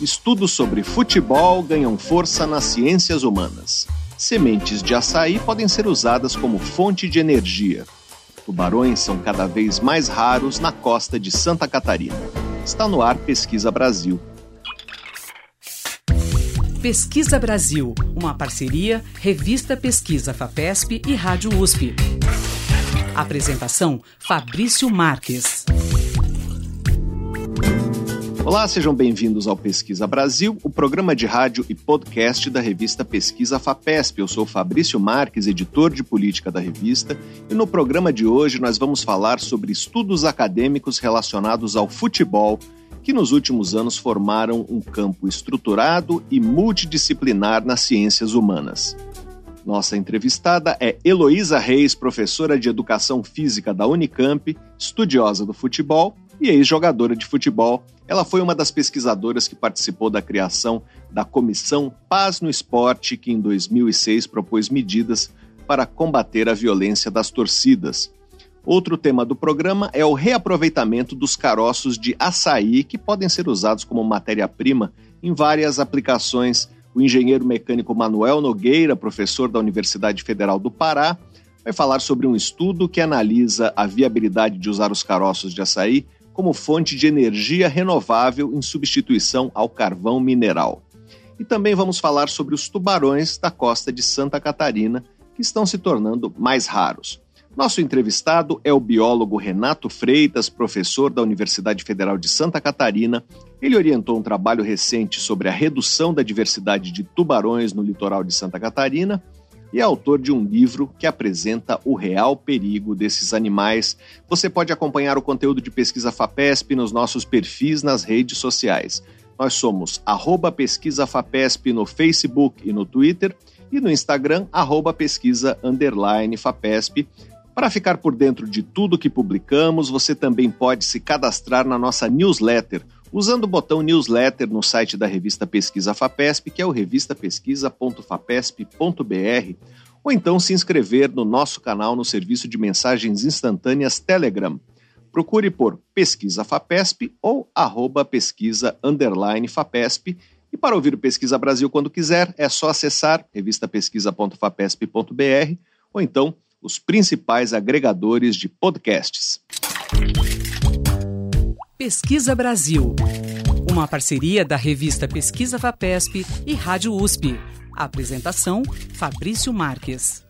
Estudos sobre futebol ganham força nas ciências humanas. Sementes de açaí podem ser usadas como fonte de energia. Tubarões são cada vez mais raros na costa de Santa Catarina. Está no ar Pesquisa Brasil. Pesquisa Brasil, uma parceria Revista Pesquisa FAPESP e Rádio USP. Apresentação Fabrício Marques. Olá, sejam bem-vindos ao Pesquisa Brasil, o programa de rádio e podcast da revista Pesquisa FAPESP. Eu sou Fabrício Marques, editor de política da revista, e no programa de hoje nós vamos falar sobre estudos acadêmicos relacionados ao futebol, que nos últimos anos formaram um campo estruturado e multidisciplinar nas ciências humanas. Nossa entrevistada é Heloísa Reis, professora de Educação Física da Unicamp, estudiosa do futebol e ex-jogadora de futebol. Ela foi uma das pesquisadoras que participou da criação da Comissão Paz no Esporte, que em 2006 propôs medidas para combater a violência das torcidas. Outro tema do programa é o reaproveitamento dos caroços de açaí, que podem ser usados como matéria-prima em várias aplicações. O engenheiro mecânico Manuel Nogueira, professor da Universidade Federal do Pará, vai falar sobre um estudo que analisa a viabilidade de usar os caroços de açaí como fonte de energia renovável em substituição ao carvão mineral. E também vamos falar sobre os tubarões da costa de Santa Catarina, que estão se tornando mais raros. Nosso entrevistado é o biólogo Renato Freitas, professor da Universidade Federal de Santa Catarina. Ele orientou um trabalho recente sobre a redução da diversidade de tubarões no litoral de Santa Catarina e é autor de um livro que apresenta o real perigo desses animais. Você pode acompanhar o conteúdo de Pesquisa FAPESP nos nossos perfis nas redes sociais. Nós somos arroba Pesquisa FAPESP no Facebook e no Twitter e no Instagram, arroba pesquisa underline FAPESP. Para ficar por dentro de tudo que publicamos, você também pode se cadastrar na nossa newsletter – usando o botão newsletter no site da revista Pesquisa FAPESP, que é o revistapesquisa.fapesp.br, ou então se inscrever no nosso canal no serviço de mensagens instantâneas Telegram. Procure por Pesquisa FAPESP ou arroba pesquisa FAPESP. E para ouvir o Pesquisa Brasil quando quiser, é só acessar revistapesquisa.fapesp.br ou então os principais agregadores de podcasts. Pesquisa Brasil. Uma parceria da revista Pesquisa FAPESP e Rádio USP. apresentação: Fabrício Marques.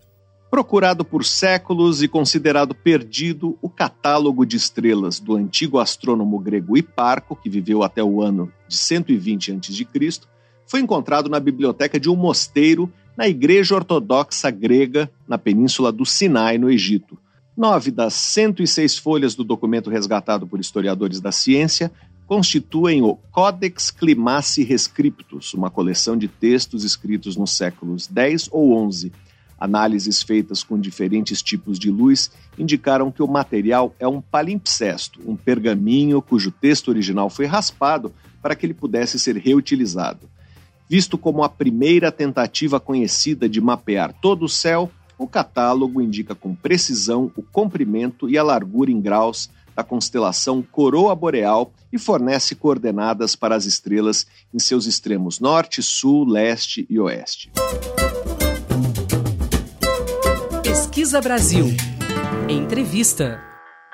Procurado por séculos e considerado perdido, o catálogo de estrelas do antigo astrônomo grego Hiparco, que viveu até o ano de 120 a.C., foi encontrado na biblioteca de um mosteiro na Igreja Ortodoxa Grega, na península do Sinai, no Egito. Nove das 106 folhas do documento resgatado por historiadores da ciência constituem o Codex Climaci Rescriptus, uma coleção de textos escritos nos séculos 10 ou 11. Análises feitas com diferentes tipos de luz indicaram que o material é um palimpsesto, um pergaminho cujo texto original foi raspado para que ele pudesse ser reutilizado. Visto como a primeira tentativa conhecida de mapear todo o céu, o catálogo indica com precisão o comprimento e a largura em graus da constelação Coroa Boreal e fornece coordenadas para as estrelas em seus extremos norte, sul, leste e oeste. Pesquisa Brasil. Entrevista.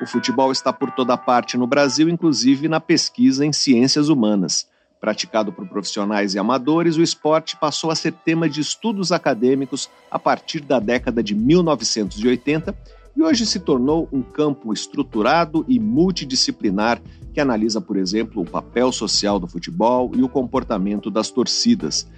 O futebol está por toda parte no Brasil, inclusive na pesquisa em ciências humanas. Praticado por profissionais e amadores, o esporte passou a ser tema de estudos acadêmicos a partir da década de 1980 e hoje se tornou um campo estruturado e multidisciplinar que analisa, por exemplo, o papel social do futebol e o comportamento das torcidas.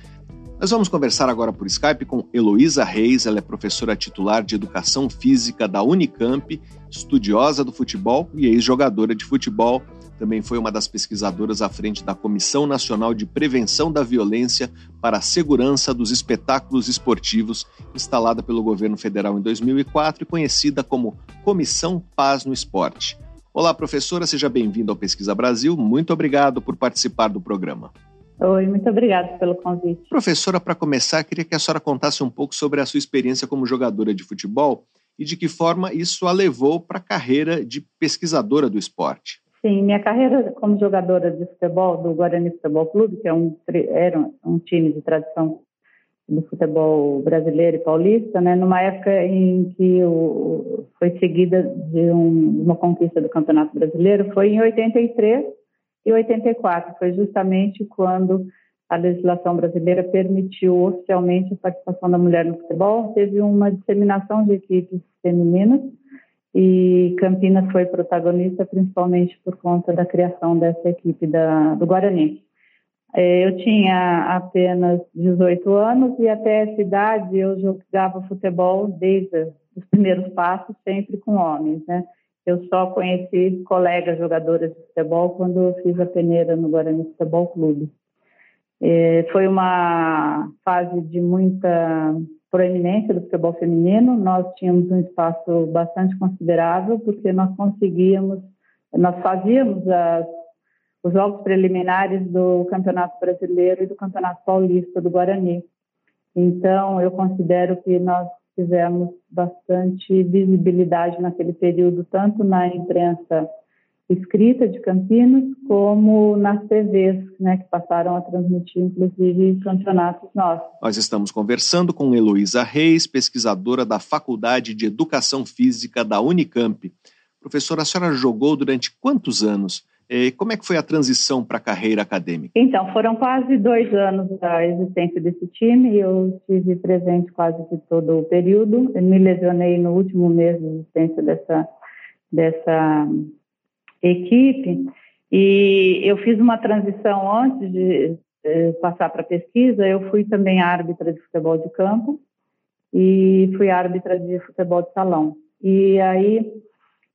Nós vamos conversar agora por Skype com Heloísa Reis, ela é professora titular de Educação Física da Unicamp, estudiosa do futebol e ex-jogadora de futebol também foi uma das pesquisadoras à frente da Comissão Nacional de Prevenção da Violência para a Segurança dos Espetáculos Esportivos, instalada pelo governo federal em 2004 e conhecida como Comissão Paz no Esporte. Olá, professora, seja bem-vinda ao Pesquisa Brasil. Muito obrigado por participar do programa. Oi, muito obrigada pelo convite. Professora, para começar, queria que a senhora contasse um pouco sobre a sua experiência como jogadora de futebol e de que forma isso a levou para a carreira de pesquisadora do esporte. Sim, minha carreira como jogadora de futebol do Guarani Futebol Clube, que é um, era um time de tradição do futebol brasileiro e paulista, né, numa época em que o, foi seguida de um, uma conquista do Campeonato Brasileiro, foi em 83 e 84, foi justamente quando a legislação brasileira permitiu oficialmente a participação da mulher no futebol, teve uma disseminação de equipes femininas e Campinas foi protagonista principalmente por conta da criação dessa equipe da, do Guarani. É, eu tinha apenas 18 anos e até essa idade eu jogava futebol desde os primeiros passos, sempre com homens, né? Eu só conheci colegas jogadoras de futebol quando eu fiz a peneira no Guarani Futebol Clube. É, foi uma fase de muita proeminência do futebol feminino. Nós tínhamos um espaço bastante considerável porque nós conseguíamos, nós fazíamos as os jogos preliminares do Campeonato Brasileiro e do Campeonato Paulista do Guarani. Então, eu considero que nós tivemos bastante visibilidade naquele período, tanto na imprensa escrita de Campinas, como nas TVs, né, que passaram a transmitir, inclusive, campeonatos nossos. Nós estamos conversando com Heloísa Reis, pesquisadora da Faculdade de Educação Física da Unicamp. Professora, a senhora jogou durante quantos anos? Como é que foi a transição para a carreira acadêmica? Então, foram quase dois anos da existência desse time e eu estive presente quase de todo o período. Eu me lesionei no último mês de existência dessa, dessa equipe e eu fiz uma transição antes de eh, passar para pesquisa. Eu fui também árbitra de futebol de campo e fui árbitra de futebol de salão. E aí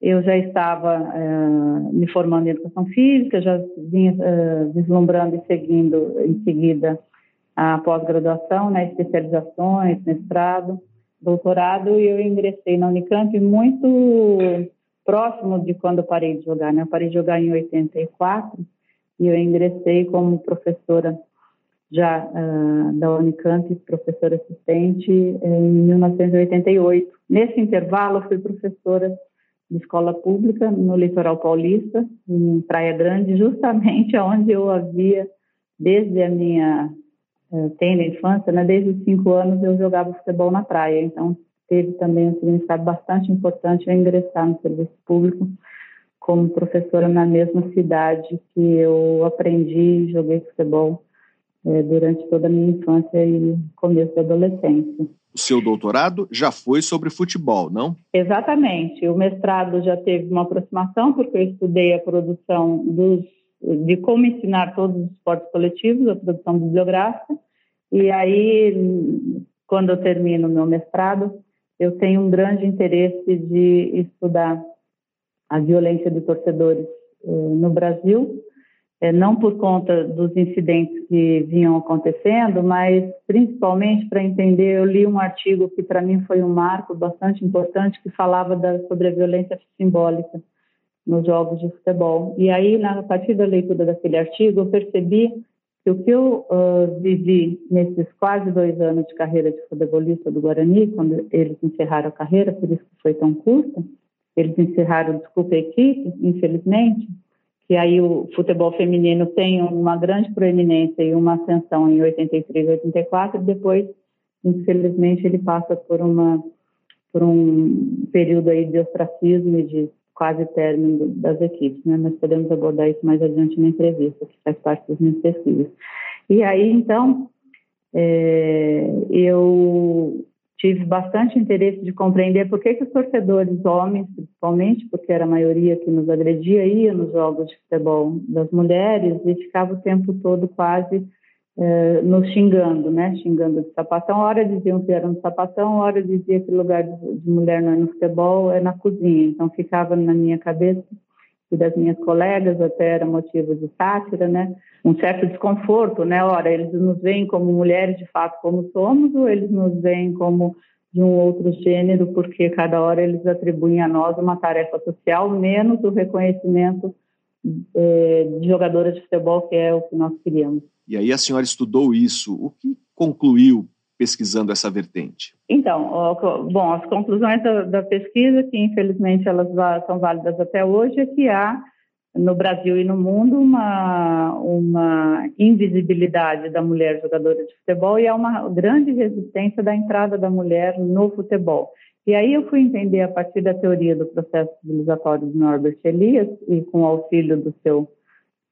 eu já estava uh, me formando em educação física, já vinha uh, vislumbrando e seguindo em seguida a pós-graduação, né, especializações, mestrado, doutorado, e eu ingressei na Unicamp muito próximo de quando parei de jogar. Né? Eu parei de jogar em 84 e eu ingressei como professora já uh, da Unicamp, professora assistente, em 1988. Nesse intervalo, eu fui professora de escola pública no litoral paulista, em Praia Grande, justamente onde eu havia, desde a minha uh, tenra infância, né, desde os cinco anos eu jogava futebol na praia, então teve também um significado bastante importante eu ingressar no serviço público como professora na mesma cidade que eu aprendi e joguei futebol eh, durante toda a minha infância e começo da adolescência. O seu doutorado já foi sobre futebol, não? Exatamente. O mestrado já teve uma aproximação, porque eu estudei a produção dos, de como ensinar todos os esportes coletivos, a produção bibliográfica. E aí, quando eu termino o meu mestrado, eu tenho um grande interesse de estudar a violência de torcedores eh, no Brasil é, não por conta dos incidentes que vinham acontecendo, mas principalmente para entender, eu li um artigo que para mim foi um marco bastante importante que falava da, sobre a violência simbólica nos jogos de futebol. E aí, na partir da leitura daquele artigo, eu percebi o que eu uh, vivi nesses quase dois anos de carreira de futebolista do Guarani, quando eles encerraram a carreira, por isso que foi tão curta, eles encerraram, desculpa, a equipe, infelizmente, que aí o futebol feminino tem uma grande proeminência e uma ascensão em 83 e 84, e depois, infelizmente, ele passa por uma por um período aí de ostracismo e de quase término das equipes, né? Podemos abordar isso mais adiante na entrevista, que faz parte das minhas pesquisas. E aí, então, é, eu tive bastante interesse de compreender por que, que os torcedores, homens principalmente, porque era a maioria que nos agredia, ia nos jogos de futebol das mulheres e ficava o tempo todo quase eh, nos xingando, né? Xingando de sapatão. Hora diziam que era no sapatão, hora dizia que lugar de, de mulher não é no futebol, é na cozinha. Então ficava na minha cabeça e das minhas colegas, até era motivo de sátira, né? Um certo desconforto, né? Ora, eles nos veem como mulheres de fato como somos, ou eles nos veem como de um outro gênero, porque cada hora eles atribuem a nós uma tarefa social, menos o reconhecimento eh, de jogadoras de futebol, que é o que nós queríamos. E aí a senhora estudou isso, o que concluiu pesquisando essa vertente? Então, bom, as conclusões da, da pesquisa, que infelizmente elas são válidas até hoje, é que há no Brasil e no mundo uma, uma invisibilidade da mulher jogadora de futebol e há uma grande resistência da entrada da mulher no futebol. E aí eu fui entender a partir da teoria do processo civilizatório de Norbert Elias e com o auxílio do seu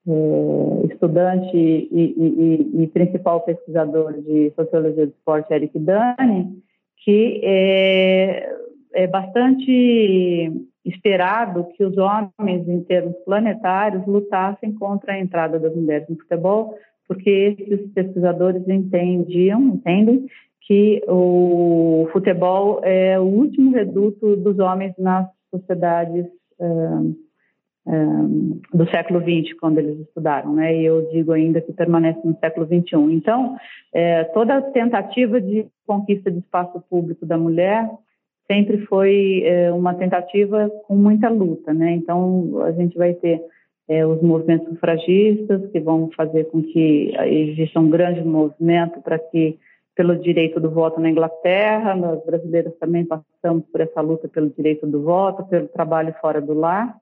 eh, estudante e, e, e, e, principal pesquisador de sociologia do esporte, Eric Dani, que é, é bastante esperado que os homens, em termos planetários, lutassem contra a entrada das mulheres no futebol, porque esses pesquisadores entendiam, entendem que o futebol é o último reduto dos homens nas sociedades um, um, do século XX, quando eles estudaram, né? E eu digo ainda que permanece no século XXI. Então, é, toda tentativa de conquista de espaço público da mulher sempre foi é, uma tentativa com muita luta, né? Então, a gente vai ter é, os movimentos sufragistas, que vão fazer com que exista um grande movimento para que pelo direito do voto na Inglaterra, nós brasileiros também passamos por essa luta pelo direito do voto, pelo trabalho fora do lar.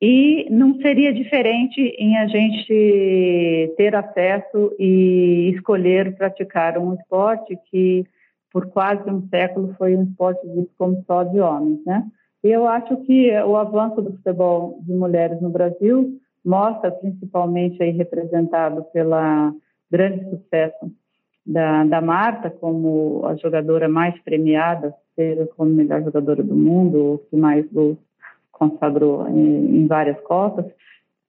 E não seria diferente em a gente ter acesso e escolher praticar um esporte que, por quase um século, foi um esporte visto como só de homens, né? E eu acho que o avanço do futebol de mulheres no Brasil mostra, principalmente aí representado pela grande sucesso da, da Marta como a jogadora mais premiada, seja como melhor jogadora do mundo, ou que mais gols consagrou em, em várias copas,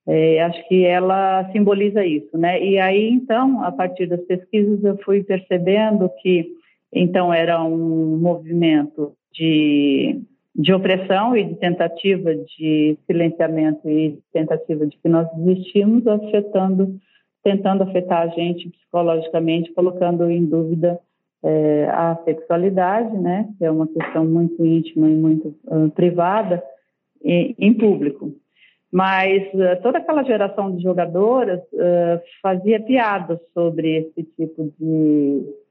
é, acho que ela simboliza isso, né? E aí, então, a partir das pesquisas, eu fui percebendo que, então, era um movimento de, de opressão e de tentativa de silenciamento e tentativa de que nós existimos, afetando tentando afetar a gente psicologicamente, colocando em dúvida é, a sexualidade, né, que é uma questão muito íntima e muito uh, privada, e, em público. Mas uh, toda aquela geração de jogadoras uh, fazia piadas sobre esse tipo de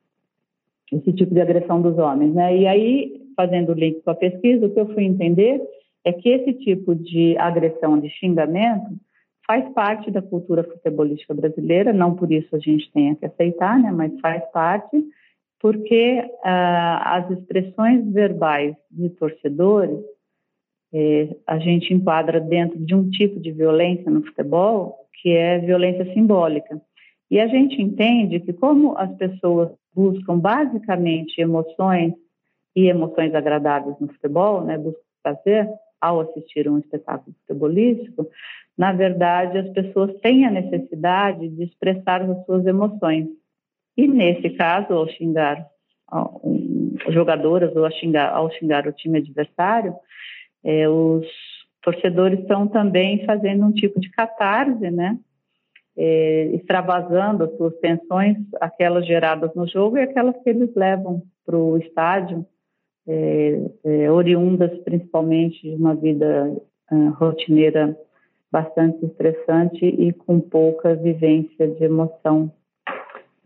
esse tipo de agressão dos homens, né? E aí, fazendo o link com a pesquisa, o que eu fui entender é que esse tipo de agressão, de xingamento, faz parte da cultura futebolística brasileira, não por isso a gente tenha que aceitar, né, mas faz parte, porque ah, as expressões verbais de torcedores eh, a gente enquadra dentro de um tipo de violência no futebol que é violência simbólica. E a gente entende que como as pessoas buscam basicamente emoções e emoções agradáveis no futebol, né, buscam prazer ao assistir um espetáculo futebolístico, na verdade, as pessoas têm a necessidade de expressar as suas emoções. E nesse caso, ao xingar jogadoras ou xingar, ao xingar o time adversário, é, os torcedores estão também fazendo um tipo de catarse, né? É, extravasando as suas tensões, aquelas geradas no jogo e aquelas que eles levam para o estádio, é, é, oriundas principalmente de uma vida rotineira bastante estressante e com pouca vivência de emoção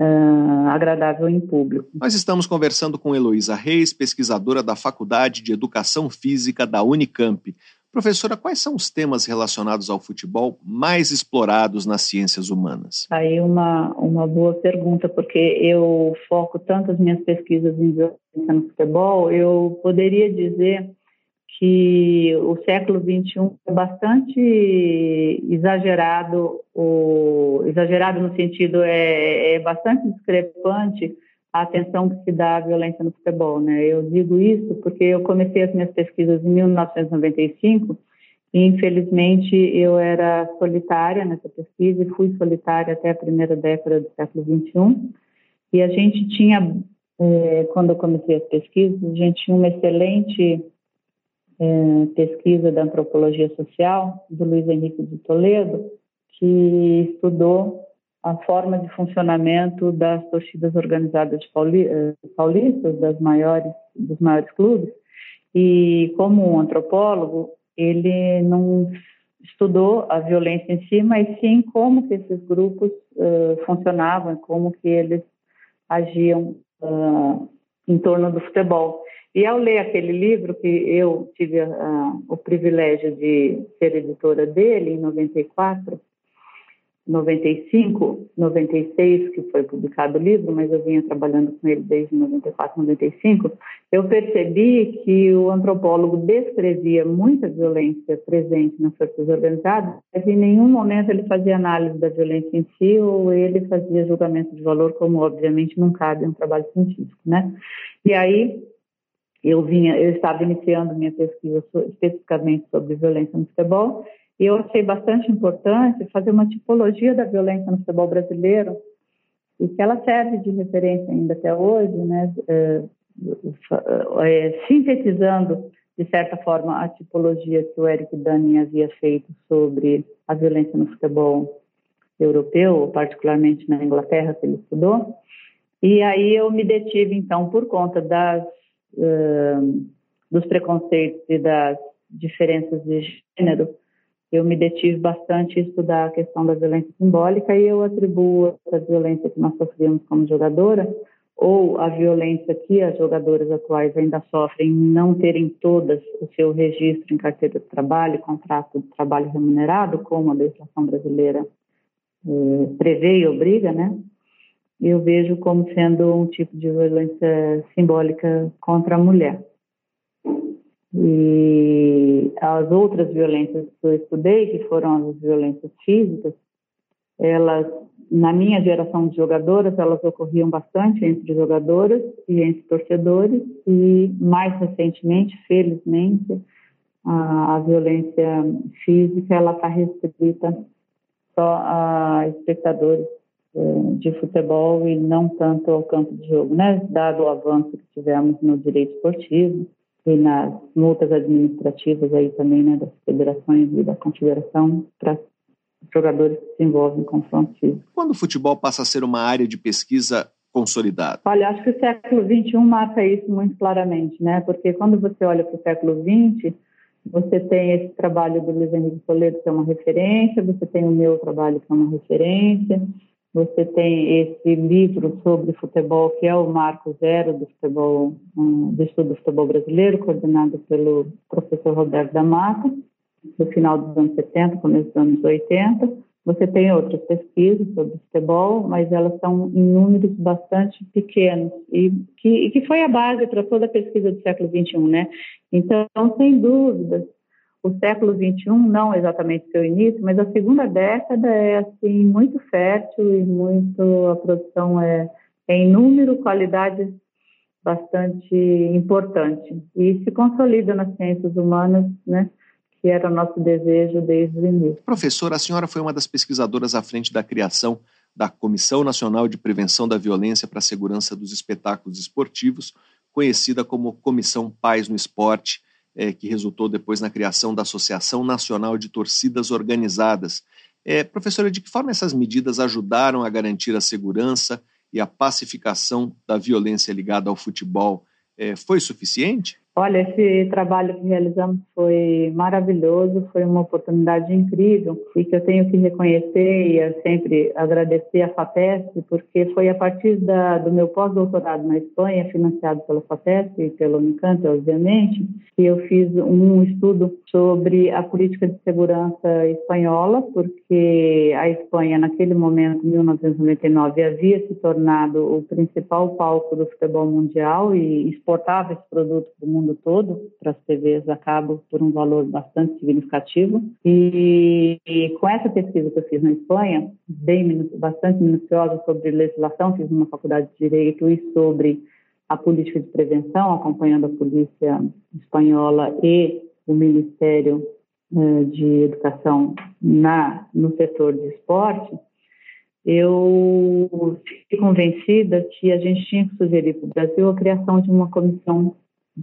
uh, agradável em público. Nós estamos conversando com Heloísa Reis, pesquisadora da Faculdade de Educação Física da Unicamp. Professora, quais são os temas relacionados ao futebol mais explorados nas ciências humanas? Aí uma, uma boa pergunta, porque eu foco tanto as minhas pesquisas em violência no futebol, eu poderia dizer que o século XXI é bastante exagerado, o, exagerado no sentido é, é bastante discrepante a atenção que se dá à violência no futebol. Né? Eu digo isso porque eu comecei as minhas pesquisas em 1995 e, infelizmente, eu era solitária nessa pesquisa e fui solitária até a primeira década do século XXI. E a gente tinha, eh, quando eu comecei as pesquisas, a gente tinha uma excelente é, pesquisa da antropologia social do Luiz Henrique de Toledo, que estudou a forma de funcionamento das torcidas organizadas eh, paulistas, das maiores, dos maiores clubes, e como um antropólogo, ele não estudou a violência em si, mas sim como que esses grupos uh, funcionavam, como que eles agiam uh, em torno do futebol. E ao ler aquele livro, que eu tive o privilégio de ser editora dele em 94, 95, 96, que foi publicado o livro, mas eu vinha trabalhando com ele desde 94, 95, eu percebi que o antropólogo descrevia muita violência presente nas forças organizadas, mas em nenhum momento ele fazia análise da violência em si ou ele fazia julgamento de valor, como obviamente não cabe um trabalho científico, né? E aí eu vinha, eu estava iniciando minha pesquisa especificamente sobre violência no futebol e eu achei bastante importante fazer uma tipologia da violência no futebol brasileiro e que ela serve de referência ainda até hoje, né, é, é, sintetizando de certa forma a tipologia que o Eric Dunning havia feito sobre a violência no futebol europeu, particularmente na Inglaterra que ele estudou. E aí eu me detive então por conta das dos preconceitos e das diferenças de gênero eu me detive bastante a estudar a questão da violência simbólica e eu atribuo essa violência que nós sofremos como jogadora ou a violência que as jogadoras atuais ainda sofrem não terem todas o seu registro em carteira de trabalho, contrato de trabalho remunerado, como a legislação brasileira eh, prevê e obriga, né? Eu vejo como sendo um tipo de violência simbólica contra a mulher. E as outras violências que eu estudei, que foram as violências físicas, elas, na minha geração de jogadoras, elas ocorriam bastante entre jogadoras e entre torcedores, e mais recentemente, felizmente, a, a violência física ela está restrita só a espectadores de futebol e não tanto ao campo de jogo, né? Dado o avanço que tivemos no direito esportivo, e nas multas administrativas aí também, né, das federações e da confederação para jogadores que se envolvem com confrontos físicos. Quando o futebol passa a ser uma área de pesquisa consolidada? Olha, acho que o século XXI marca isso muito claramente, né? Porque quando você olha para o século XX, você tem esse trabalho do Luiz Henrique Toledo, que é uma referência, você tem o meu trabalho, que é uma referência, você tem esse livro sobre futebol, que é o Marco Zero do futebol, do estudo do futebol brasileiro, coordenado pelo professor Roberto da Mata, no final dos anos 70, começo dos anos 80. Você tem outras pesquisas sobre futebol, mas elas são em números bastante pequenos e que, e que foi a base para toda a pesquisa do século XXI, né? Então, sem dúvidas, o século XXI, não exatamente seu início, mas a segunda década é assim muito fértil e muito a produção é, é em número, qualidade bastante importante e se consolida nas ciências humanas, né? Que era o nosso desejo desde o início. Professora, a senhora foi uma das pesquisadoras à frente da criação da Comissão Nacional de Prevenção da Violência para a Segurança dos Espetáculos Esportivos, conhecida como Comissão Paz no Esporte é, que resultou depois na criação da Associação Nacional de Torcidas Organizadas. É, professora, de que forma essas medidas ajudaram a garantir a segurança e a pacificação da violência ligada ao futebol? É, foi suficiente? Olha, esse trabalho que realizamos foi maravilhoso, foi uma oportunidade incrível e que eu tenho que reconhecer e sempre agradecer à FAPESP, porque foi a partir da, do meu pós-doutorado na Espanha, financiado pela FAPESP e pelo Unicamp, obviamente, que eu fiz um estudo sobre a política de segurança espanhola, porque a Espanha, naquele momento, em 1999, havia se tornado o principal palco do futebol mundial e exportava esse produto para o mundo mundo todo, para as TVs a cabo, por um valor bastante significativo. E, e, com essa pesquisa que eu fiz na Espanha, bem bastante minuciosa sobre legislação, fiz uma faculdade de Direito e sobre a política de prevenção, acompanhando a polícia espanhola e o Ministério eh, de Educação na, no setor de esporte, eu fiquei convencida que a gente tinha que sugerir para o Brasil a criação de uma comissão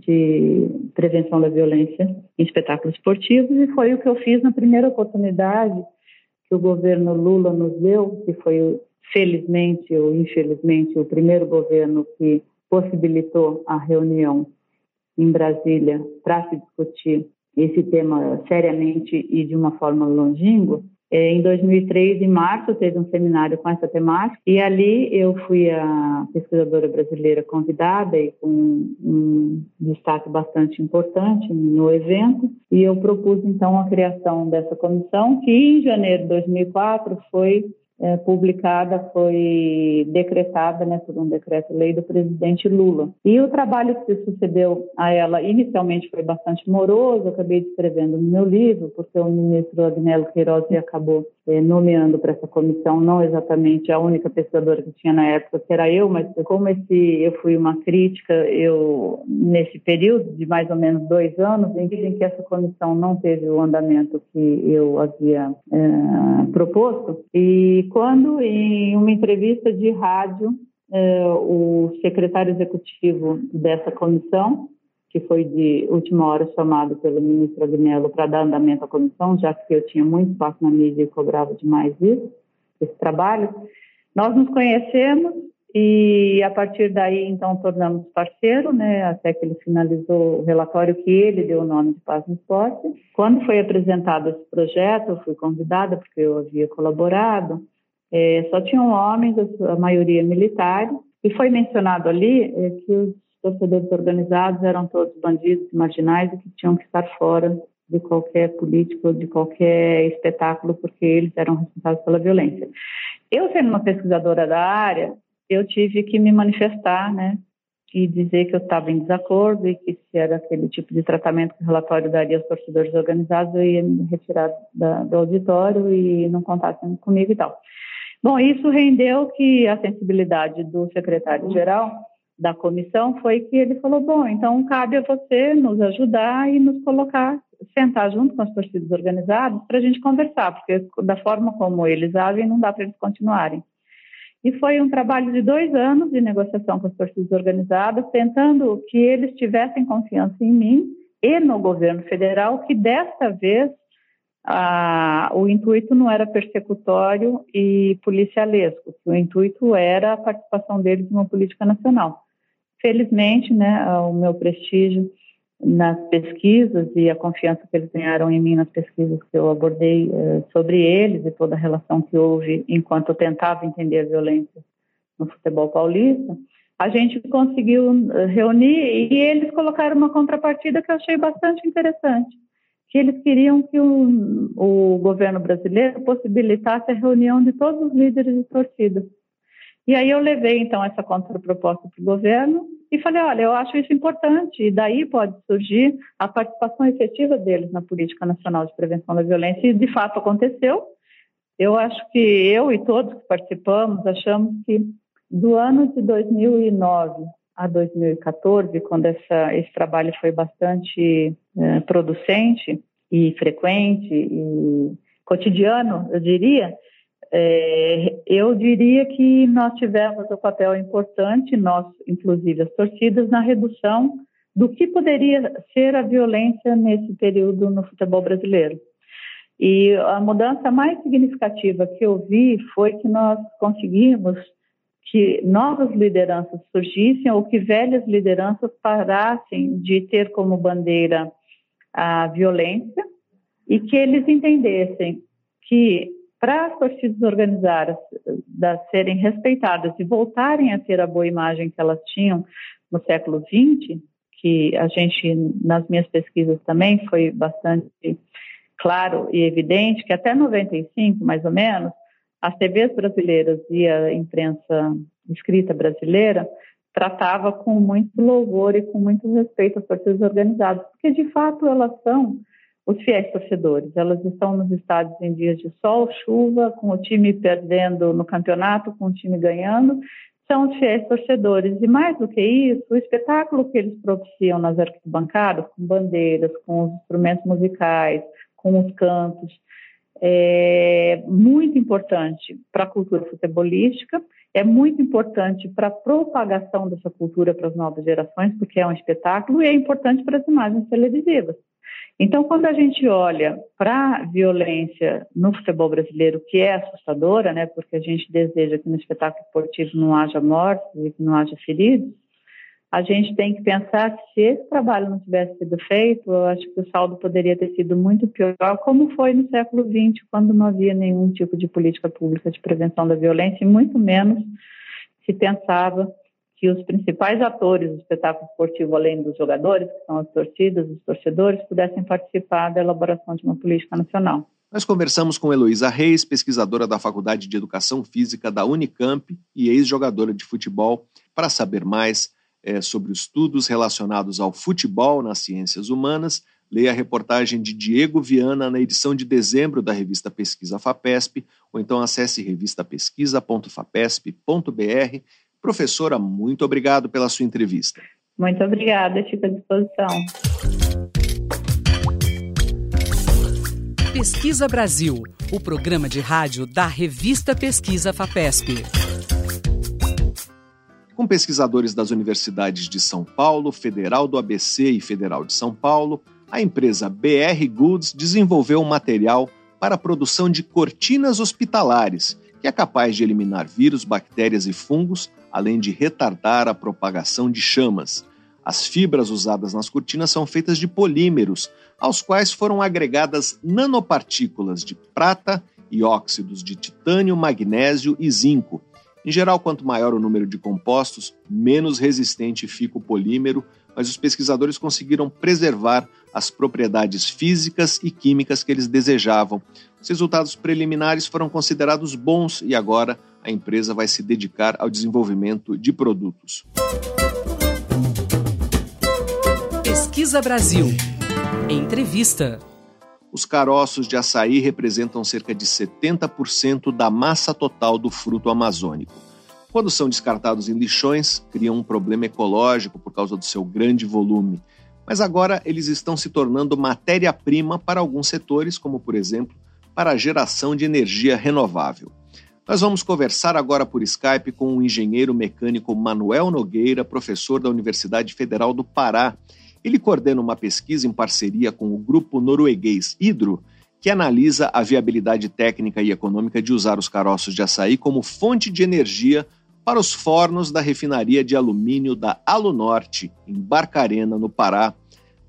de prevenção da violência em espetáculos esportivos e foi o que eu fiz na primeira oportunidade que o governo Lula nos deu, que foi felizmente ou infelizmente o primeiro governo que possibilitou a reunião em Brasília para se discutir esse tema seriamente e de uma forma longínqua, em 2003, em março, teve um seminário com essa temática e ali eu fui a pesquisadora brasileira convidada e com um destaque bastante importante no evento e eu propus então a criação dessa comissão que em janeiro de 2004 foi é, publicada, foi decretada né, por um decreto-lei do presidente Lula. E o trabalho que sucedeu a ela inicialmente foi bastante moroso, acabei descrevendo no meu livro, porque o ministro Agnello Queiroz acabou é, nomeando para essa comissão, não exatamente a única pesquisadora que tinha na época, que era eu, mas como esse, eu fui uma crítica, eu, nesse período de mais ou menos dois anos, em que essa comissão não teve o andamento que eu havia é, proposto, e quando em uma entrevista de rádio, é, o secretário executivo dessa comissão, que foi de última hora chamado pelo ministro Agnello para dar andamento à comissão, já que eu tinha muito espaço na mídia e cobrava demais isso, esse trabalho. Nós nos conhecemos e a partir daí, então, tornamos parceiro, né, até que ele finalizou o relatório que ele deu o nome de Paz no Esporte. Quando foi apresentado esse projeto, eu fui convidada, porque eu havia colaborado, é, só tinham homens, a maioria militares, e foi mencionado ali é, que os torcedores organizados eram todos bandidos marginais e que tinham que estar fora de qualquer político, de qualquer espetáculo, porque eles eram responsáveis pela violência. Eu, sendo uma pesquisadora da área, eu tive que me manifestar, né, e dizer que eu estava em desacordo e que se era aquele tipo de tratamento que o relatório daria aos torcedores organizados, eu ia me retirar da, do auditório e não contassem comigo e tal. Bom, isso rendeu que a sensibilidade do secretário-geral da comissão foi que ele falou: bom, então cabe a você nos ajudar e nos colocar, sentar junto com as torcidas organizadas para a gente conversar, porque da forma como eles agem, não dá para eles continuarem. E foi um trabalho de dois anos de negociação com as torcidas organizadas, tentando que eles tivessem confiança em mim e no governo federal, que desta vez o intuito não era persecutório e policialesco, o intuito era a participação deles numa política nacional. Felizmente, né, o meu prestígio nas pesquisas e a confiança que eles ganharam em mim nas pesquisas que eu abordei eh, sobre eles e toda a relação que houve enquanto eu tentava entender a violência no futebol paulista, a gente conseguiu eh, reunir e eles colocaram uma contrapartida que eu achei bastante interessante, que eles queriam que o, o governo brasileiro possibilitasse a reunião de todos os líderes de torcida e aí eu levei, então, essa contraproposta para o governo e falei, olha, eu acho isso importante, e daí pode surgir a participação efetiva deles na Política Nacional de Prevenção da Violência, e de fato aconteceu. Eu acho que eu e todos que participamos achamos que do ano de 2009 a 2014, quando essa, esse trabalho foi bastante é, producente e frequente e cotidiano, eu diria, é, eu diria que nós tivemos um papel importante, nós, inclusive as torcidas, na redução do que poderia ser a violência nesse período no futebol brasileiro. E a mudança mais significativa que eu vi foi que nós conseguimos que novas lideranças surgissem ou que velhas lideranças parassem de ter como bandeira a violência e que eles entendessem que para as torcidas organizadas da, serem respeitadas e voltarem a ter a boa imagem que elas tinham no século XX, que a gente, nas minhas pesquisas também, foi bastante claro e evidente que até 95, mais ou menos, as TVs brasileiras e a imprensa escrita brasileira tratava com muito louvor e com muito respeito as torcidas organizadas, porque de fato elas são os fiéis torcedores. Elas estão nos estádios em dias de sol, chuva, com o time perdendo no campeonato, com o time ganhando. São os fiéis torcedores. E mais do que isso, o espetáculo que eles propiciam nas arquibancadas, com bandeiras, com os instrumentos musicais, com os cantos, é muito importante para a cultura futebolística, é muito importante para a propagação dessa cultura para as novas gerações, porque é um espetáculo, e é importante para as imagens televisivas. Então, quando a gente olha para a violência no futebol brasileiro, que é assustadora, né, porque a gente deseja que no espetáculo esportivo não haja mortes e que não haja feridos, a gente tem que pensar que se esse trabalho não tivesse sido feito, eu acho que o saldo poderia ter sido muito pior, como foi no século XX, quando não havia nenhum tipo de política pública de prevenção da violência, e muito menos se pensava que os principais atores do espetáculo esportivo, além dos jogadores, que são as torcidas, os torcedores, pudessem participar da elaboração de uma política nacional. Nós conversamos com Heloísa Reis, pesquisadora da Faculdade de Educação Física da Unicamp e ex-jogadora de futebol, para saber mais é, sobre estudos relacionados ao futebol nas ciências humanas. Leia a reportagem de Diego Viana na edição de dezembro da revista Pesquisa FAPESP, ou então acesse revistapesquisa.fapesp.br Professora, muito obrigado pela sua entrevista. Muito obrigada, fico à disposição. Pesquisa Brasil, o programa de rádio da revista Pesquisa FAPESP. Com pesquisadores das universidades de São Paulo, Federal do ABC e Federal de São Paulo, a empresa BR Goods desenvolveu um material para a produção de cortinas hospitalares, que é capaz de eliminar vírus, bactérias e fungos além de retardar a propagação de chamas. As fibras usadas nas cortinas são feitas de polímeros, aos quais foram agregadas nanopartículas de prata e óxidos de titânio, magnésio e zinco. Em geral, quanto maior o número de compostos, menos resistente fica o polímero, mas os pesquisadores conseguiram preservar as propriedades físicas e químicas que eles desejavam. Os resultados preliminares foram considerados bons e agora a empresa vai se dedicar ao desenvolvimento de produtos. Pesquisa Brasil. Entrevista. Os caroços de açaí representam cerca de 70% da massa total do fruto amazônico. Quando são descartados em lixões, criam um problema ecológico por causa do seu grande volume. Mas agora eles estão se tornando matéria-prima para alguns setores, como por exemplo, para a geração de energia renovável. Nós vamos conversar agora por Skype com o engenheiro mecânico Manuel Nogueira, professor da Universidade Federal do Pará. Ele coordena uma pesquisa em parceria com o grupo norueguês Hidro, que analisa a viabilidade técnica e econômica de usar os caroços de açaí como fonte de energia para os fornos da refinaria de alumínio da Alunorte, em Barcarena, no Pará.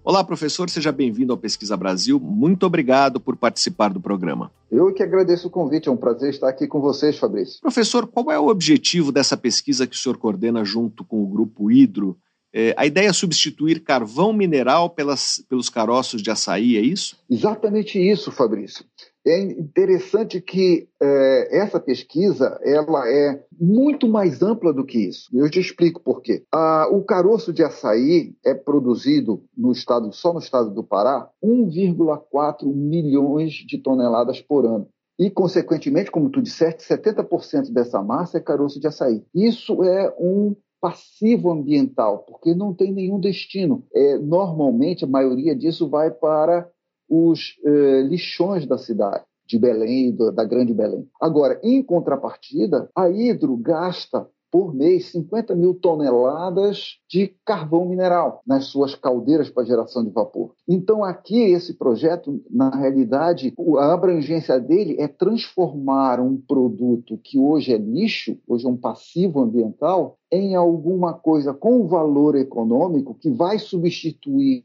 Olá, professor, seja bem-vindo ao Pesquisa Brasil. Muito obrigado por participar do programa. Eu que agradeço o convite, é um prazer estar aqui com vocês, Fabrício. Professor, qual é o objetivo dessa pesquisa que o senhor coordena junto com o Grupo Hidro? É, a ideia é substituir carvão mineral pelas, pelos caroços de açaí, é isso? Exatamente isso, Fabrício. É interessante que é, essa pesquisa ela é muito mais ampla do que isso. Eu te explico por quê. O caroço de açaí é produzido no estado, só no estado do Pará, 1,4 milhões de toneladas por ano. E, consequentemente, como tu disseste, 70% dessa massa é caroço de açaí. Isso é um passivo ambiental, porque não tem nenhum destino. É, normalmente, a maioria disso vai para os eh, lixões da cidade de Belém, da Grande Belém. Agora, em contrapartida, a Hidro gasta por mês 50 mil toneladas de carvão mineral nas suas caldeiras para geração de vapor. Então, aqui, esse projeto, na realidade, a abrangência dele é transformar um produto que hoje é lixo, hoje é um passivo ambiental, em alguma coisa com valor econômico que vai substituir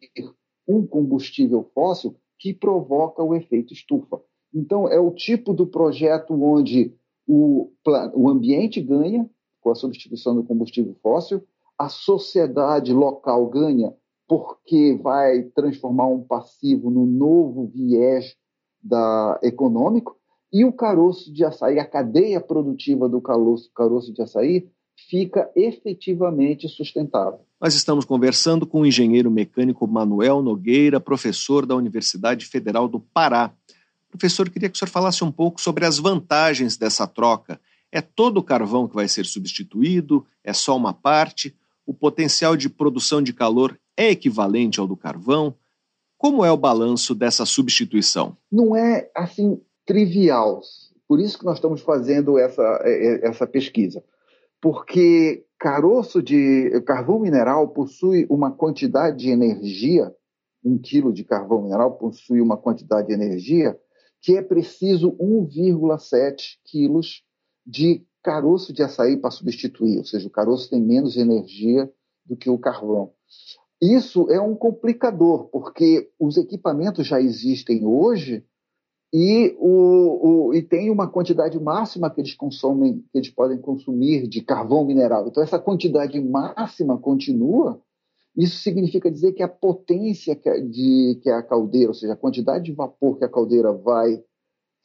um combustível fóssil que provoca o efeito estufa. Então, é o tipo do projeto onde o, o ambiente ganha com a substituição do combustível fóssil, a sociedade local ganha porque vai transformar um passivo no novo viés da econômico e o caroço de açaí, a cadeia produtiva do caroço, caroço de açaí fica efetivamente sustentável. Nós estamos conversando com o engenheiro mecânico Manuel Nogueira, professor da Universidade Federal do Pará. Professor, queria que o senhor falasse um pouco sobre as vantagens dessa troca. É todo o carvão que vai ser substituído? É só uma parte? O potencial de produção de calor é equivalente ao do carvão? Como é o balanço dessa substituição? Não é assim trivial. Por isso que nós estamos fazendo essa, é, é, essa pesquisa. Porque caroço de carvão mineral possui uma quantidade de energia, um quilo de carvão mineral possui uma quantidade de energia que é preciso 1,7 quilos de caroço de açaí para substituir, ou seja, o caroço tem menos energia do que o carvão. Isso é um complicador, porque os equipamentos já existem hoje e, o, o, e tem uma quantidade máxima que eles consomem, que eles podem consumir de carvão mineral. Então, essa quantidade máxima continua. Isso significa dizer que a potência que, de, que a caldeira, ou seja, a quantidade de vapor que a caldeira vai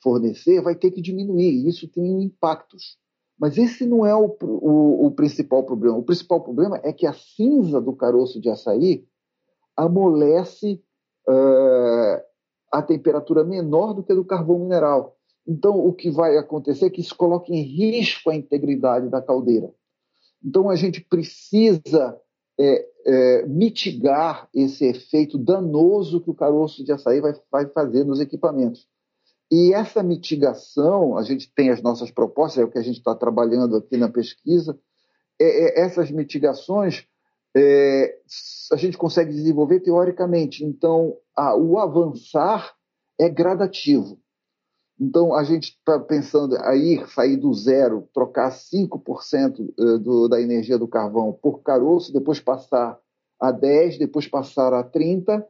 fornecer, vai ter que diminuir. Isso tem impactos. Mas esse não é o, o, o principal problema. O principal problema é que a cinza do caroço de açaí amolece uh, a temperatura menor do que a do carvão mineral. Então, o que vai acontecer é que isso coloca em risco a integridade da caldeira. Então, a gente precisa é, é, mitigar esse efeito danoso que o caroço de açaí vai, vai fazer nos equipamentos. E essa mitigação, a gente tem as nossas propostas, é o que a gente está trabalhando aqui na pesquisa, é, é, essas mitigações é, a gente consegue desenvolver teoricamente. Então, a, o avançar é gradativo. Então, a gente está pensando aí sair do zero, trocar 5% eh, do, da energia do carvão por caroço, depois passar a 10%, depois passar a 30%.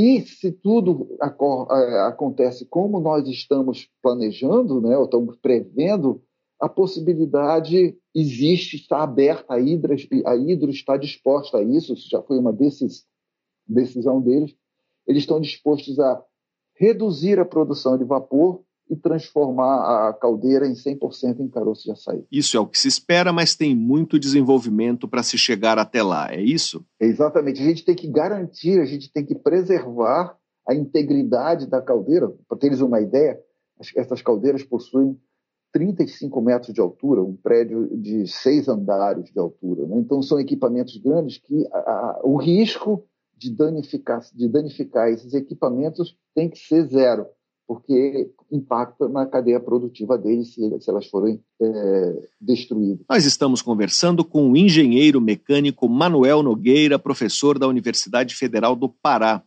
E se tudo eh, acontece como nós estamos planejando, né, ou estamos prevendo, a possibilidade existe, está aberta, a Hidro, a está disposta a isso, isso já foi uma decis, decisão deles. Eles estão dispostos a reduzir a produção de vapor e transformar a caldeira em 100% em caroço de açaí. Isso é o que se espera, mas tem muito desenvolvimento para se chegar até lá, é isso? Exatamente. A gente tem que garantir, a gente tem que preservar a integridade da caldeira. Para teres uma ideia, essas caldeiras possuem 35 metros de altura, um prédio de seis andares de altura. Né? Então, são equipamentos grandes que a, a, o risco de danificar, de danificar esses equipamentos tem que ser zero, porque impacta na cadeia produtiva deles se, se elas forem é, destruídas. Nós estamos conversando com o engenheiro mecânico Manuel Nogueira, professor da Universidade Federal do Pará.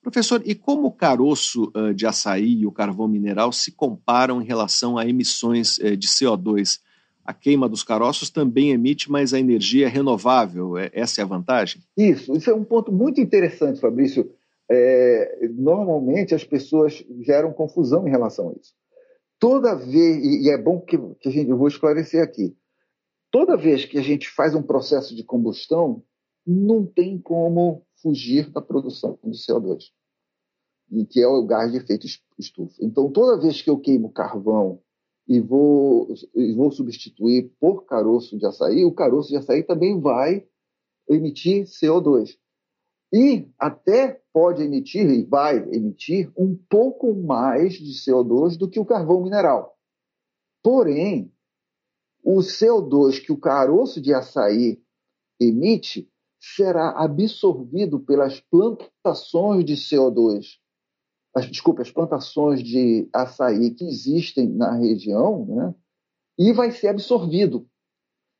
Professor, e como o caroço uh, de açaí e o carvão mineral se comparam em relação a emissões uh, de CO2? A queima dos caroços também emite, mas a energia é renovável. É, essa é a vantagem? Isso, isso é um ponto muito interessante, Fabrício. É, normalmente as pessoas geram confusão em relação a isso. Toda vez, e é bom que, que a gente, eu vou esclarecer aqui, toda vez que a gente faz um processo de combustão, não tem como fugir da produção de CO2, que é o gás de efeito estufa. Então, toda vez que eu queimo carvão e vou, e vou substituir por caroço de açaí, o caroço de açaí também vai emitir CO2. E até pode emitir, e vai emitir, um pouco mais de CO2 do que o carvão mineral. Porém, o CO2 que o caroço de açaí emite será absorvido pelas plantações de CO2, as, desculpe, as plantações de açaí que existem na região, né, e vai ser absorvido.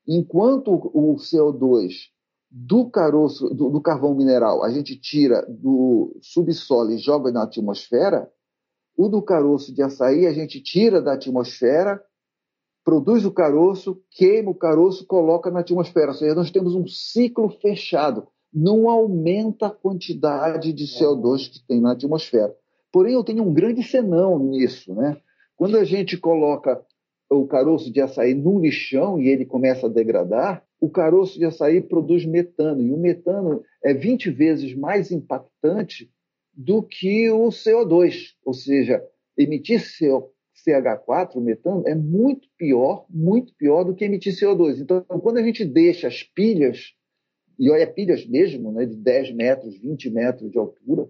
Enquanto o CO2 do caroço, do, do carvão mineral, a gente tira do subsolo e joga na atmosfera, o do caroço de açaí a gente tira da atmosfera produz o caroço, queima o caroço, coloca na atmosfera. Ou seja, nós temos um ciclo fechado. Não aumenta a quantidade de CO2 que tem na atmosfera. Porém, eu tenho um grande senão nisso. Né? Quando a gente coloca o caroço de açaí no lixão e ele começa a degradar, o caroço de açaí produz metano. E o metano é 20 vezes mais impactante do que o CO2. Ou seja, emitir CH4, o metano, é muito pior, muito pior do que emitir CO2. Então, quando a gente deixa as pilhas, e olha pilhas mesmo, né, de 10 metros, 20 metros de altura,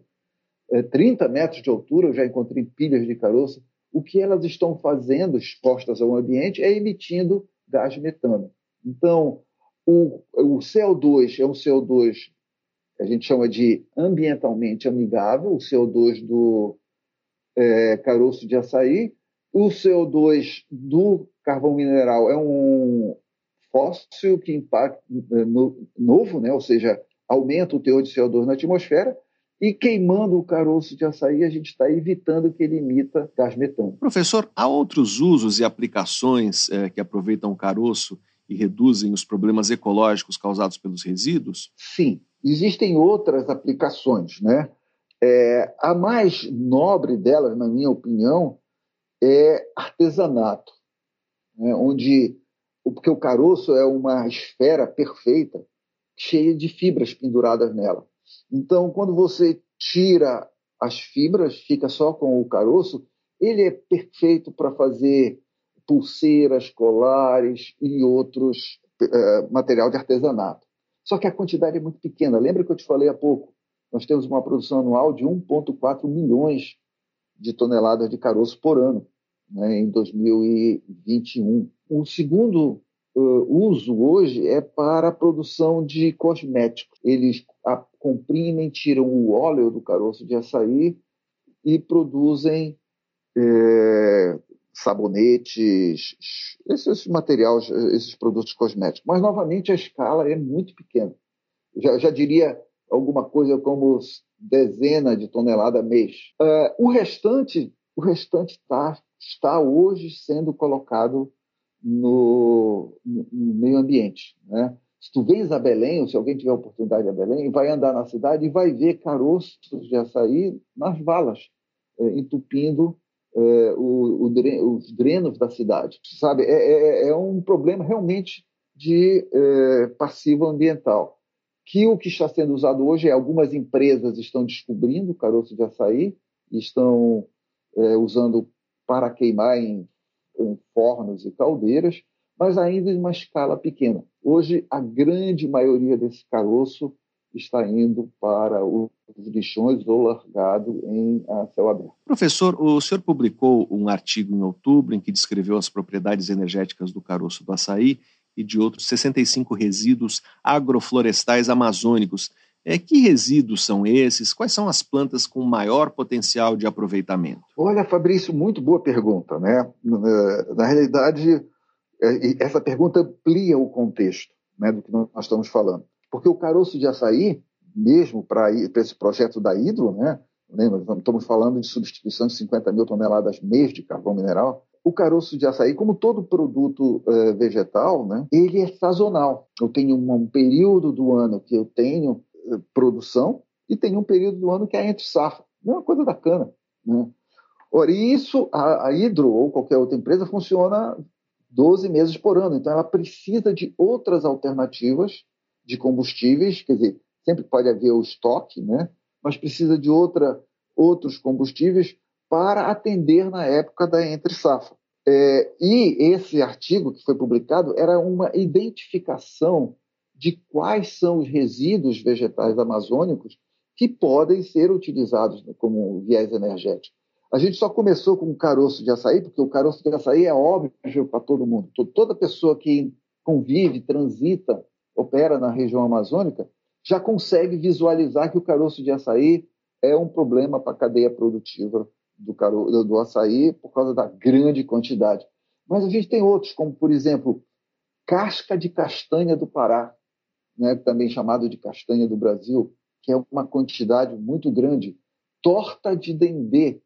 30 é, metros de altura, eu já encontrei pilhas de caroço, o que elas estão fazendo, expostas ao ambiente, é emitindo gás metano. Então, o, o CO2 é um CO2 que a gente chama de ambientalmente amigável, o CO2 do é, caroço de açaí, o CO2 do carvão mineral é um fóssil que impacta é, no, novo, né? ou seja, aumenta o teor de CO2 na atmosfera, e queimando o caroço de açaí, a gente está evitando que ele emita gás metano. Professor, há outros usos e aplicações é, que aproveitam o caroço e reduzem os problemas ecológicos causados pelos resíduos? Sim, existem outras aplicações, né? É, a mais nobre delas, na minha opinião, é artesanato, né? onde porque o caroço é uma esfera perfeita, cheia de fibras penduradas nela. Então, quando você tira as fibras, fica só com o caroço, ele é perfeito para fazer pulseiras, colares e outros uh, material de artesanato. Só que a quantidade é muito pequena. Lembra que eu te falei há pouco? Nós temos uma produção anual de 1,4 milhões de toneladas de caroço por ano, né, em 2021. O segundo uh, uso hoje é para a produção de cosméticos. Eles a, comprimem, tiram o óleo do caroço de açaí e produzem é, sabonetes, esses materiais, esses produtos cosméticos. Mas, novamente, a escala é muito pequena. Já, já diria alguma coisa como dezena de toneladas mês. Uh, o restante o restante tá, está hoje sendo colocado no, no, meio ambiente. Né? Se tu vens a Belém, ou se alguém tiver oportunidade a Belém, vai andar na cidade e vai ver caroços de açaí nas valas, é, entupindo é, o, o, os drenos da cidade. Sabe, é, é, é um problema realmente de é, passivo ambiental. Que o que está sendo usado hoje é algumas empresas estão descobrindo caroço de açaí, estão é, usando para queimar em com fornos e caldeiras, mas ainda em uma escala pequena. Hoje, a grande maioria desse caroço está indo para os lixões ou largado em céu aberto. Professor, o senhor publicou um artigo em outubro em que descreveu as propriedades energéticas do caroço do açaí e de outros 65 resíduos agroflorestais amazônicos. É, que resíduos são esses? Quais são as plantas com maior potencial de aproveitamento? Olha, Fabrício, muito boa pergunta. Né? Na realidade, é, essa pergunta amplia o contexto né, do que nós estamos falando. Porque o caroço de açaí, mesmo para esse projeto da Hidro, né, nós estamos falando de substituição de 50 mil toneladas mês de carvão mineral, o caroço de açaí, como todo produto uh, vegetal, né, ele é sazonal. Eu tenho um período do ano que eu tenho produção e tem um período do ano que é entre safra. Mesma coisa da cana. Né? Ora, isso, a, a Hidro ou qualquer outra empresa funciona 12 meses por ano. Então, ela precisa de outras alternativas de combustíveis, quer dizer, sempre pode haver o estoque, né? mas precisa de outra, outros combustíveis para atender na época da entre-safra. É, e esse artigo que foi publicado era uma identificação de quais são os resíduos vegetais amazônicos que podem ser utilizados como viés energético. A gente só começou com o caroço de açaí, porque o caroço de açaí é óbvio para todo mundo. Toda pessoa que convive, transita, opera na região amazônica, já consegue visualizar que o caroço de açaí é um problema para a cadeia produtiva do, caro, do açaí por causa da grande quantidade. Mas a gente tem outros, como, por exemplo, casca de castanha do Pará né, também chamado de castanha do Brasil, que é uma quantidade muito grande. Torta de dendê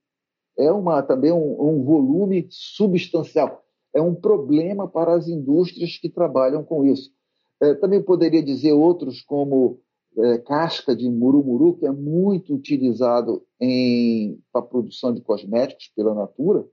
é uma, também um, um volume substancial. É um problema para as indústrias que trabalham com isso. É, também poderia dizer outros como é, casca de murumuru, que é muito utilizado para a produção de cosméticos pela Natura.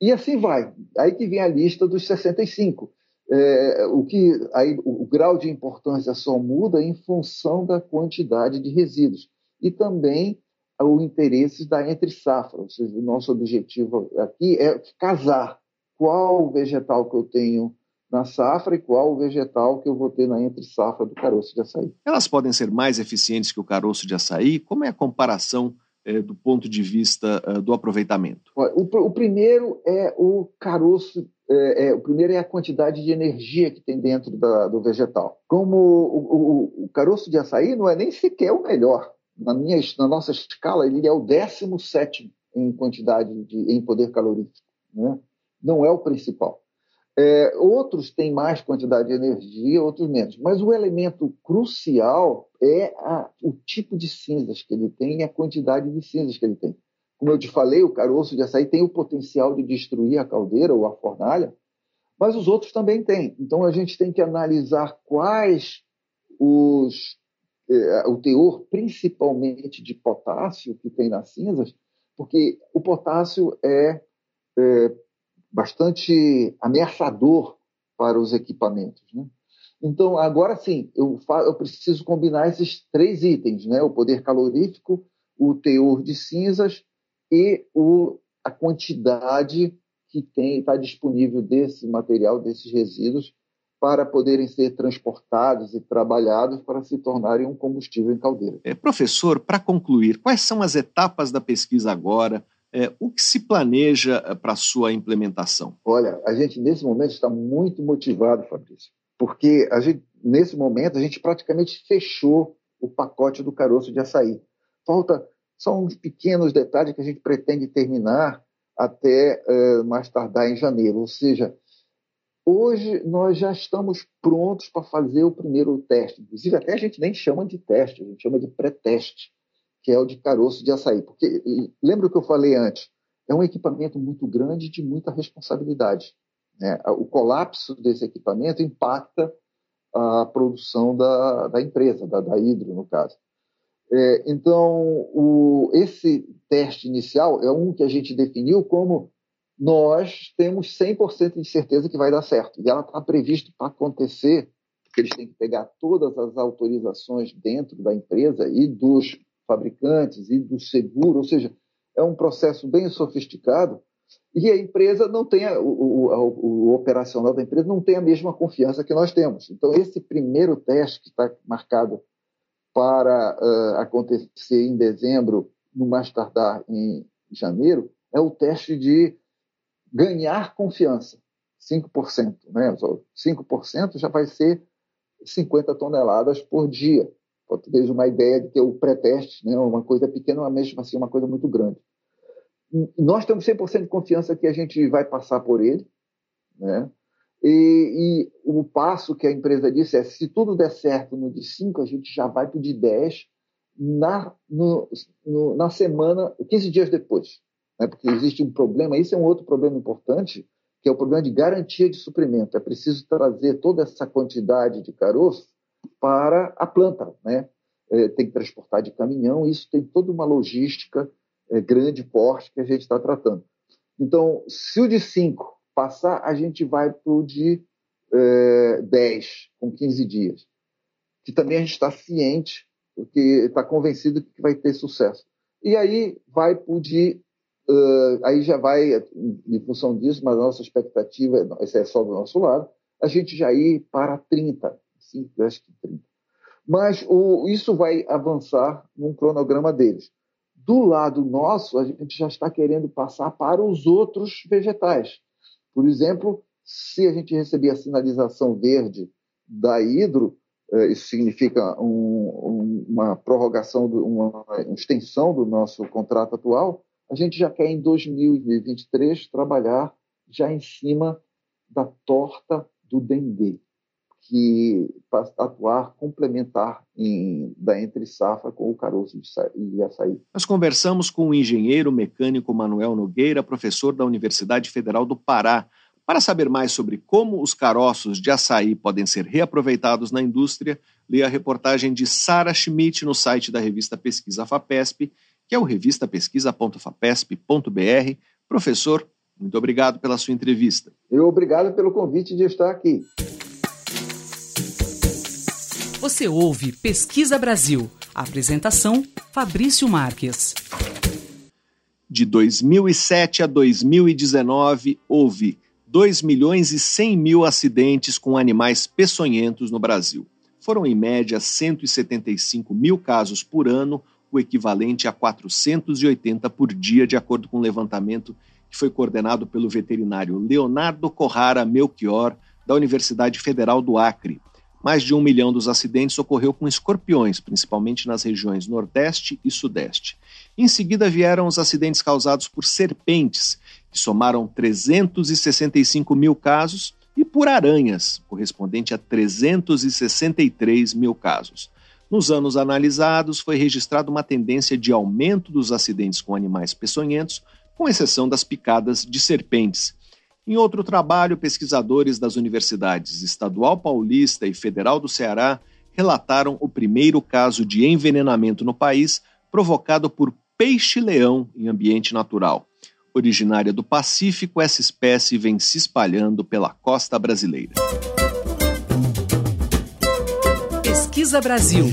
E assim vai. Aí que vem a lista dos 65 é, o que aí o, o grau de importância só muda em função da quantidade de resíduos e também o interesse da entre safra, ou seja, o nosso objetivo aqui é casar qual vegetal que eu tenho na safra e qual vegetal que eu vou ter na entre safra do caroço de açaí. Elas podem ser mais eficientes que o caroço de açaí? Como é a comparação do ponto de vista é, do aproveitamento? O, o, primeiro é o caroço é, é, o primeiro é a quantidade de energia que tem dentro da, do vegetal. Como o, o, o, caroço de açaí não é nem sequer o melhor. Na, minha, na nossa escala, ele é o 17 em quantidade, de, em poder calorífico. Né? Não é o principal. É, outros têm mais quantidade de energia, outros menos. Mas o elemento crucial é a, o tipo de cinzas que ele tem e a quantidade de cinzas que ele tem. Como eu te falei, o caroço de açaí tem o potencial de destruir a caldeira ou a fornalha, mas os outros também têm. Então a gente tem que analisar quais os eh, o teor principalmente de potássio que tem nas cinzas, porque o potássio é, é bastante ameaçador para os equipamentos. Né? Então, agora sim, eu, eu, preciso combinar esses três itens, né? o poder calorífico, o teor de cinzas e o, a quantidade que tem está disponível desse material, desses resíduos, para poderem ser transportados e trabalhados para se tornarem um combustível em caldeira. É, professor, para concluir, quais são as etapas da pesquisa agora? É, o que se planeja é, para a sua implementação? Olha, a gente nesse momento está muito motivado, Fabrício, porque gente, nesse momento a gente praticamente fechou o pacote do caroço de açaí. Falta só uns pequenos detalhes que a gente pretende terminar até uh, mais tardar em janeiro, ou seja, Hoje nós já estamos prontos para fazer o primeiro teste. Inclusive, até a gente nem chama de teste, a gente chama de pré-teste, que é o de caroço de açaí. Porque, lembra o que eu falei antes? É um equipamento muito grande de muita responsabilidade. Né? O colapso desse equipamento impacta a produção da, da empresa, da, da Hidro, no caso. É, então, o, esse teste inicial é um que a gente definiu como nós temos 100% de certeza que vai dar certo. E ela está prevista para acontecer, porque eles têm que pegar todas as autorizações dentro da empresa e dos fabricantes e do seguro, ou seja, é um processo bem sofisticado e a empresa não tem, a, o, o, o, operacional da empresa não tem a mesma confiança que nós temos. Então, esse primeiro teste que está marcado para uh, acontecer em dezembro, no mais tardar em janeiro, é o teste de ganhar confiança, 5%. Né? 5% já vai ser 50 toneladas por dia. Para uma ideia de que o pré-teste, né, uma coisa pequena, mas mesmo assim uma coisa muito grande. Nós temos 100% de confiança que a gente vai passar por ele, né? E, e, o passo que a empresa disse é: se tudo der certo no de 5, a gente já vai para o de 10 na, na semana, 15 dias depois né? porque existe um problema, isso é um outro problema importante, que é o problema de garantia de suprimento. É preciso trazer toda essa quantidade de caroço para a planta, né? É, tem que transportar de caminhão, isso tem toda uma logística é, grande, porte, que a gente está tratando. Então, se o de 5 passar, a gente vai para o de é, 10, com 15 dias. Que também a gente está ciente, porque está convencido que vai ter sucesso. E aí vai para o de Uh, aí já vai, em função disso, mas a nossa expectativa, esse é só do nosso lado, a gente já ir para 30, 5, acho que 30. Mas o, isso vai avançar num cronograma deles. Do lado nosso, a gente já está querendo passar para os outros vegetais. Por exemplo, se a gente receber a sinalização verde da Hidro, uh, isso significa um, um, uma prorrogação, uma, extensão do nosso contrato atual, a gente já quer em 2023 trabalhar já em cima da torta do dengue, que atuar complementar em, da entre safra com o caroço de açaí. Nós conversamos com o engenheiro mecânico Manuel Nogueira, professor da Universidade Federal do Pará, para saber mais sobre como os caroços de açaí podem ser reaproveitados na indústria, leia a reportagem de Sara Schmidt no site da revista Pesquisa FAPESP que é o revistapesquisa.fapesp.br. Professor, muito obrigado pela sua entrevista. Eu obrigado pelo convite de estar aqui. Você ouve Pesquisa Brasil. apresentação: Fabrício Marques. De 2007 a 2019, houve 2 milhões e 100 mil acidentes com animais peçonhentos no Brasil. Foram, em média, 175 mil casos por ano, o equivalente a 480 por dia, de acordo com um levantamento que foi coordenado pelo veterinário Leonardo Corrara Melchior, da Universidade Federal do Acre. Mais de um milhão dos acidentes ocorreu com escorpiões, principalmente nas regiões Nordeste e Sudeste. Em seguida vieram os acidentes causados por serpentes, que somaram 365 mil casos, e por aranhas, correspondente a 363 mil casos. Nos anos analisados, foi registrada uma tendência de aumento dos acidentes com animais peçonhentos, com exceção das picadas de serpentes. Em outro trabalho, pesquisadores das universidades Estadual Paulista e Federal do Ceará relataram o primeiro caso de envenenamento no país provocado por peixe-leão em ambiente natural. Originária do Pacífico, essa espécie vem se espalhando pela costa brasileira. Pesquisa Brasil.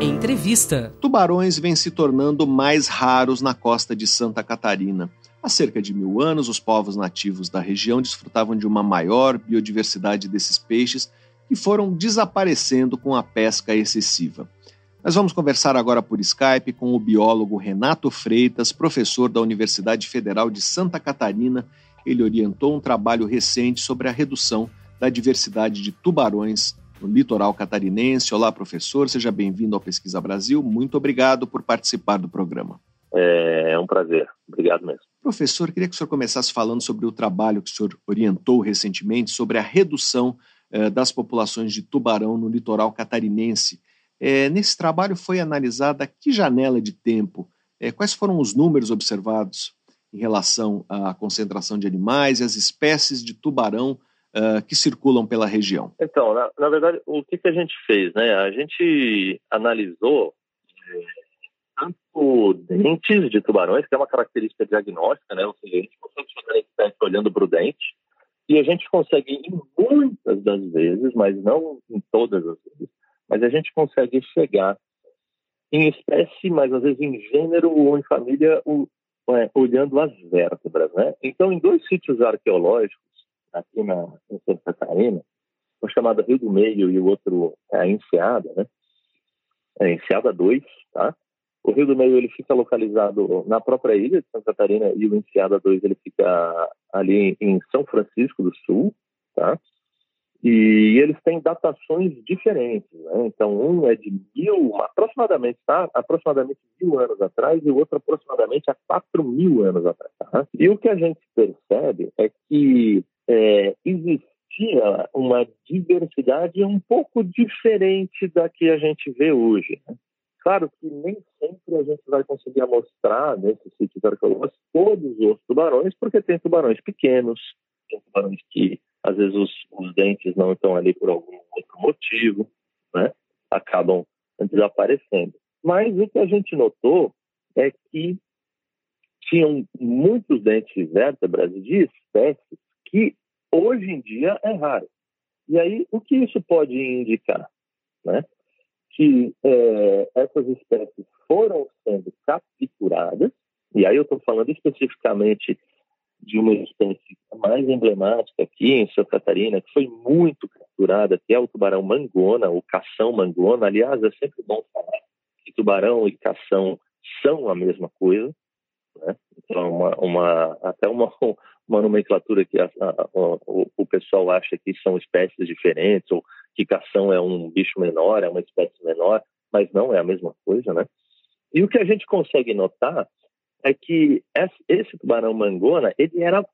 Entrevista. Tubarões vêm se tornando mais raros na costa de Santa Catarina. Há cerca de mil anos, os povos nativos da região desfrutavam de uma maior biodiversidade desses peixes que foram desaparecendo com a pesca excessiva. Nós vamos conversar agora por Skype com o biólogo Renato Freitas, professor da Universidade Federal de Santa Catarina. Ele orientou um trabalho recente sobre a redução da diversidade de tubarões no litoral catarinense. Olá, professor, seja bem-vindo ao Pesquisa Brasil. Muito obrigado por participar do programa. É, é um prazer. Obrigado mesmo. Professor, queria que o senhor começasse falando sobre o trabalho que o senhor orientou recentemente sobre a redução eh, das populações de tubarão no litoral catarinense. É, nesse trabalho foi analisada que janela de tempo, é, quais foram os números observados em relação à concentração de animais e as espécies de tubarão uh, que circulam pela região? Então, na, na, verdade, o que, que a gente fez? Né? A gente analisou tanto dentes de tubarões, que é uma característica diagnóstica, né? ou seja, a gente consegue olhando para o dente, e a gente consegue, em muitas das vezes, mas não em todas as vezes, mas a gente consegue chegar em espécie, mas às vezes em gênero ou em família, é, olhando as vértebras, né? Então, em dois sítios arqueológicos, aqui na em Santa Catarina, um chamado Rio do Meio e o outro é a Enseada, né? É Enseada 2, tá? O Rio do Meio ele fica localizado na própria ilha de Santa Catarina e o Enseada 2 ele fica ali em São Francisco do Sul, tá? E eles têm datações diferentes, né? Então, um é de mil, aproximadamente, tá? Aproximadamente mil anos atrás e o outro aproximadamente há quatro mil anos atrás. Tá? E o que a gente percebe é que é, existia uma diversidade um pouco diferente da que a gente vê hoje. Né? Claro que nem sempre a gente vai conseguir mostrar nesses sítios arqueológicos todos os tubarões, porque tem tubarões pequenos, tem tubarões que às vezes os, os dentes não estão ali por algum outro motivo, né? acabam desaparecendo. Mas o que a gente notou é que tinham muitos dentes vértebras de espécies que hoje em dia é raro. E aí, o que isso pode indicar? Né? Que é, essas espécies foram sendo capturadas, e aí eu estou falando especificamente de uma espécie mais emblemática aqui em Santa Catarina, que foi muito capturada, que é o tubarão mangona, o cação mangona. Aliás, é sempre bom falar que tubarão e cação são a mesma coisa. Né? Então, uma, uma, até uma, uma nomenclatura que a, a, o, o, pessoal acha que são espécies diferentes, ou que cação é um bicho menor, é uma espécie menor, mas não é a mesma coisa, né? E o que a gente consegue notar é que esse tubarão mangona ele era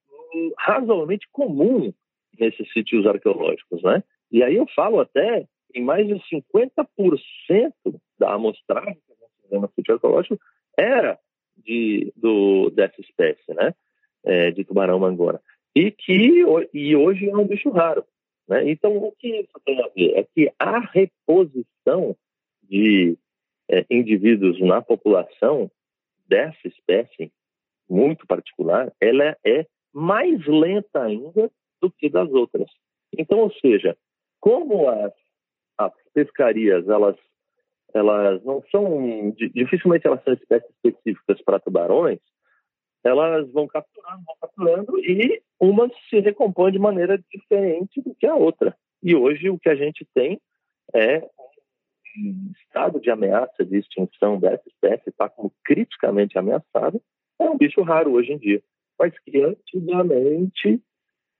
razoavelmente comum nesses sítios arqueológicos, né? E aí eu falo até em mais de 50% da amostragem que gente vê no sítio arqueológico era de, do, dessa espécie, né? É, de tubarão mangona. E que e hoje é um bicho raro. Né? Então, o que isso tem a ver? É que a reposição de é, indivíduos na população dessa espécie muito particular, ela é mais lenta ainda do que das outras. Então, ou seja, como as, as pescarias elas elas não são dificilmente elas são espécies específicas para tubarões, elas vão capturando, vão capturando e uma se recompõe de maneira diferente do que a outra. E hoje o que a gente tem é um estado de ameaça de extinção dessa espécie, está como criticamente ameaçada, é um bicho raro hoje em dia, mas que antigamente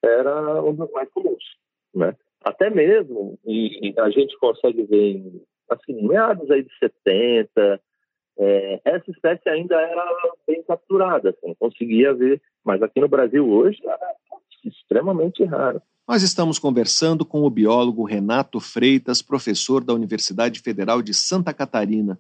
era um dos mais comuns, né? Até mesmo, e a gente consegue ver em, assim, meados aí de 70, é, essa espécie ainda era bem capturada, assim, conseguia ver, mas aqui no Brasil hoje era extremamente raro. Nós estamos conversando com o biólogo Renato Freitas, professor da Universidade Federal de Santa Catarina.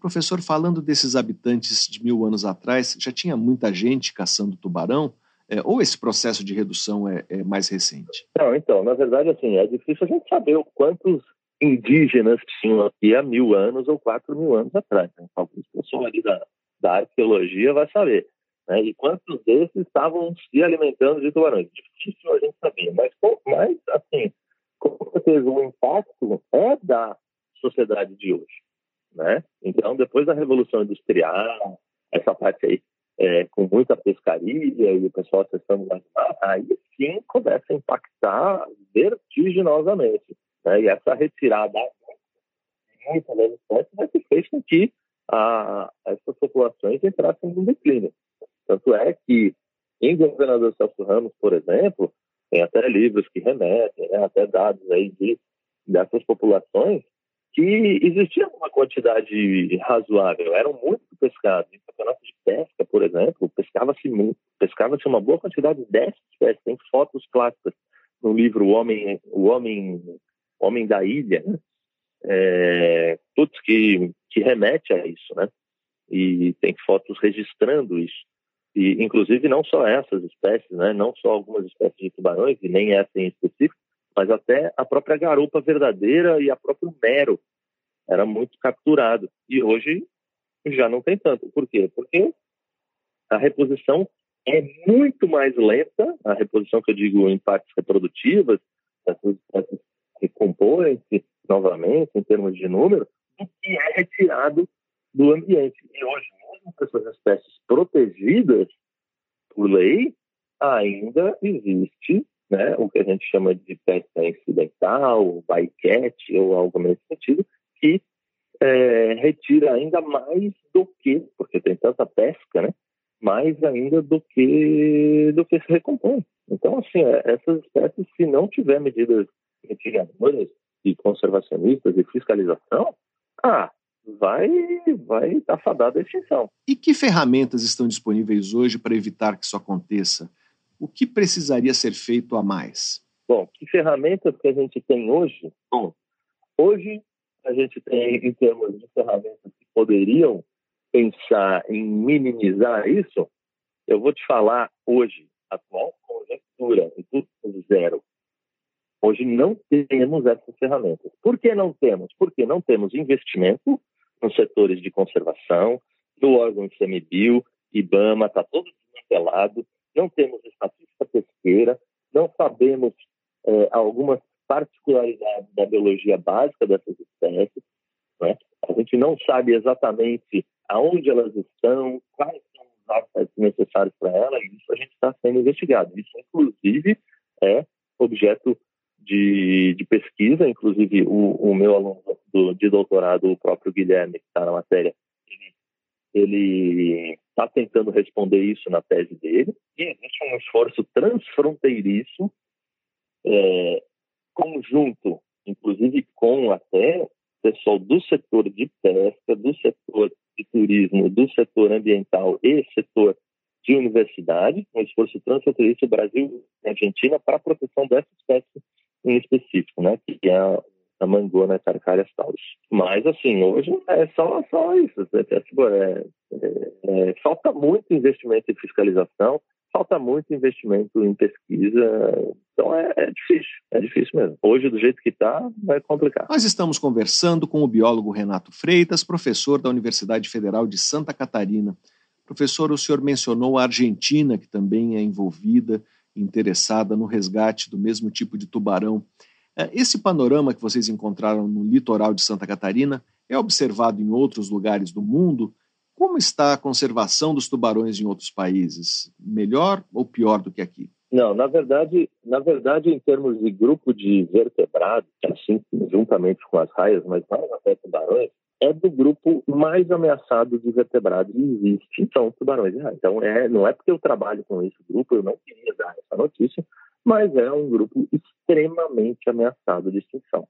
Professor, falando desses habitantes de mil anos atrás, já tinha muita gente caçando tubarão? É, ou esse processo de redução é, é, mais recente? Não, então, na verdade, assim, é difícil a gente saber quantos indígenas tinham aqui há mil anos ou quatro mil anos atrás. Né? Alguns pessoas ali da, da arqueologia vai saber. Né? E quantos desses estavam se alimentando de tubarões? Difícil a gente saber, mas, mas assim, com certeza o impacto é da sociedade de hoje. Né? Então, depois da Revolução Industrial, essa parte aí é, com muita pescaria e o pessoal acessando mais aí sim começa a impactar vertiginosamente. Né? E essa retirada das espécies vai ter feito com que a, essas populações entrassem no declínio. Tanto é que, em Governador Celso Ramos, por exemplo, tem até livros que remetem, né, até dados aí de, dessas populações, que existia uma quantidade razoável, eram muito pescados. Em campeonato de pesca, por exemplo, pescava-se pescava-se uma boa quantidade de 10 espécies. Tem fotos clássicas no livro O Homem, o Homem, Homem da Ilha, né? é, putz, que, que remete a isso, né? E tem fotos registrando isso. E, inclusive, não só essas espécies, né? Não só algumas espécies de tubarões, e nem essa em específico, mas até a própria garupa verdadeira e a próprio mero era muito capturado. E hoje já não tem tanto. Por quê? Porque a reposição é muito mais lenta, a reposição que eu digo em partes reprodutivas, essas recompõem-se novamente em termos de número, do que é retirado do ambiente. E hoje, mesmo com essas espécies protegidas por lei, ainda existe né, o que a gente chama de pesca incidental, bycatch ou algo nesse sentido, que é, retira ainda mais do que, porque tem tanta pesca, né, mais ainda do que do que se recompõe. Então, assim, é, essas espécies, se não tiver medidas mitigadoras e conservacionistas e fiscalização, ah, vai vai estar fadada a extinção. E que ferramentas estão disponíveis hoje para evitar que isso aconteça? o que precisaria ser feito a mais? Bom, que ferramentas que a gente tem hoje? Bom, hoje a gente tem, em termos de ferramentas que poderiam pensar em minimizar isso, eu vou te falar hoje, atual conjectura, custo zero. Hoje não temos essas ferramentas. Por que não temos? Porque não temos investimento nos setores de conservação, do órgão ICMBio, IBAMA, está todo desmantelado, não temos estatística pesqueira, não sabemos é, algumas particularidades da biologia básica dessas espécies, né? a gente não sabe exatamente aonde elas estão, quais são os hábitats necessários para elas, e isso a gente está sendo investigado. Isso, inclusive, é objeto de, de pesquisa, inclusive o, o meu aluno do, de doutorado, o próprio Guilherme, que está na matéria, ele está tentando responder isso na tese dele. E existe um esforço transfronteiriço, é, conjunto, inclusive com até pessoal do setor de pesca, do setor de turismo, do setor ambiental e setor de universidade, um esforço transfronteiriço Brasil e Argentina para a proteção dessa espécie em específico, né, que é a a Mangona Carcarias taurus. Mas, assim, hoje é só, só isso. É, é, tipo, é, é, falta muito investimento em fiscalização, falta muito investimento em pesquisa. Então é, é, difícil, é difícil mesmo. Hoje, do jeito que está, vai complicar. Nós estamos conversando com o biólogo Renato Freitas, professor da Universidade Federal de Santa Catarina. Professor, o senhor mencionou a Argentina, que também é envolvida, interessada no resgate do mesmo tipo de tubarão. É, esse panorama que vocês encontraram no litoral de Santa Catarina é observado em outros lugares do mundo? Como está a conservação dos tubarões em outros países? Melhor ou pior do que aqui? Não, na verdade, na verdade, em termos de grupo de vertebrados, assim, juntamente com as raias, mas mais até tubarões, é do grupo mais ameaçado de vertebrados que existe, são tubarões. Então, é, não é porque eu trabalho com esse grupo, eu não queria dar essa notícia, mas é um grupo extremamente ameaçado de extinção.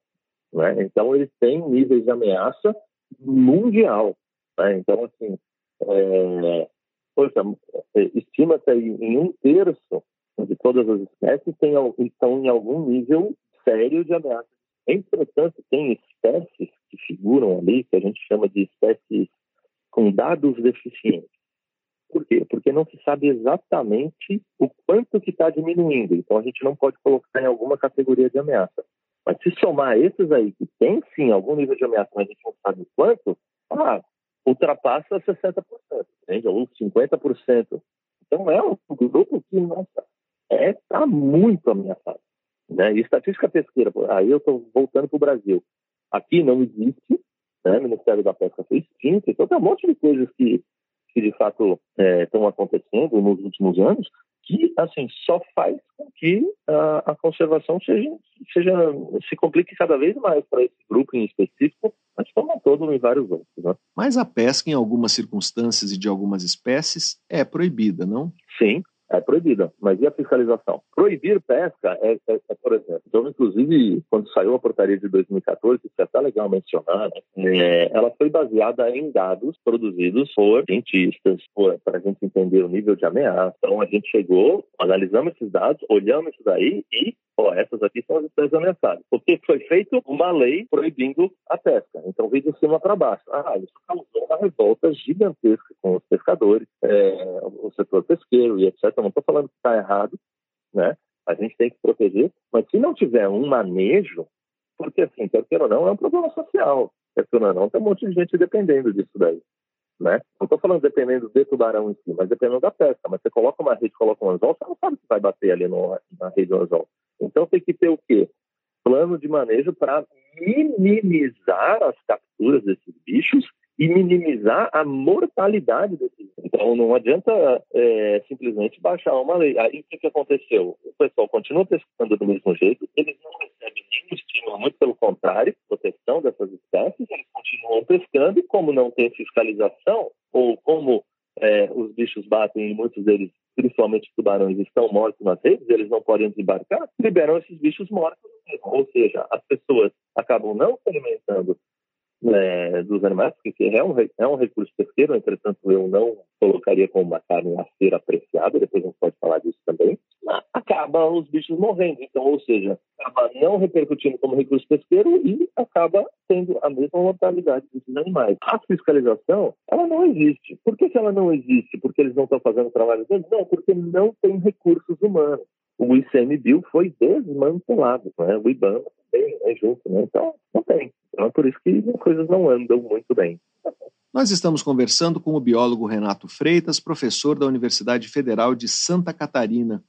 Né? Então, eles têm níveis de ameaça mundial. Né? Então, assim, é, poxa, estima-se em um terço de todas as espécies tem, estão em algum nível sério de ameaça. Entretanto, tem espécies que figuram ali, que a gente chama de espécies com dados deficientes. Por quê? Porque não se sabe exatamente o quanto que está diminuindo. Então a gente não pode colocar em alguma categoria de ameaça. Mas se somar esses aí que tem sim algum nível de ameaça, mas a gente não sabe o quanto, ah, ultrapassa 60%, entende? ou 50%. Então é um grupo que, nossa, está é, tá muito ameaçado. Né? E estatística pesqueira, aí eu estou voltando para o Brasil. Aqui não existe, né? o Ministério da Pesca foi extinto, então tem um monte de coisas que, que de fato estão é, acontecendo nos últimos anos que assim só faz com que a, a conservação seja, seja se complique cada vez mais para esse grupo em específico, mas como todo em vários outros. Né? Mas a pesca em algumas circunstâncias e de algumas espécies é proibida, não? Sim, é proibida. Mas e a fiscalização? Proibir pesca é, é, é, por exemplo, então, inclusive, quando saiu a portaria de 2014, isso é até legal mencionar, né? é, ela foi baseada em dados produzidos por cientistas, para a gente entender o nível de ameaça. Então, a gente chegou, analisamos esses dados, olhamos isso daí e ó, essas aqui são as espécies ameaçadas. Porque foi feita uma lei proibindo a pesca. Então, veio de cima para baixo. Ah, isso causou uma revolta gigantesca com os pescadores, é, o setor pesqueiro e etc. Não estou falando que está errado, né? A gente tem que proteger, mas se não tiver um manejo, porque assim, quer queira ou não, é um problema social. Quer queira ou não, tem um monte de gente dependendo disso daí. Né? Não estou falando dependendo do tubarão em si, mas dependendo da pesca. Mas você coloca uma rede, coloca um anzol, você não sabe se vai bater ali no, na rede do anzol. Então tem que ter o quê? Plano de manejo para minimizar as capturas desses bichos e minimizar a mortalidade desses. Então não adianta é, simplesmente baixar uma lei. Aí o que, que aconteceu? O pessoal continua pescando do mesmo jeito, eles não recebem nenhum estímulo, muito pelo contrário, proteção dessas espécies, eles continuam pescando e como não tem fiscalização, ou como é, os bichos batem e muitos deles principalmente tubarões, estão mortos nas redes, eles não podem desembarcar, liberam esses bichos mortos. Ou seja, as pessoas acabam não se alimentando é, dos animais, porque é um, é um recurso pesqueiro, entretanto eu não colocaria como uma carne a ser apreciada, depois a gente pode falar disso também, acaba os bichos morrendo. Então, ou seja, acaba não repercutindo como recurso pesqueiro e acaba tendo a mesma mortalidade desses animais. A fiscalização, ela não existe. Por que, que ela não existe? Porque eles não estão fazendo trabalho deles? Não, porque não tem recursos humanos. O ICMBio foi desmantelado, né? o IBAMA também, né, junto, né? Então, não tem. Então é por isso que as coisas não andam muito bem. Nós estamos conversando com o biólogo Renato Freitas, professor da Universidade Federal de Santa Catarina.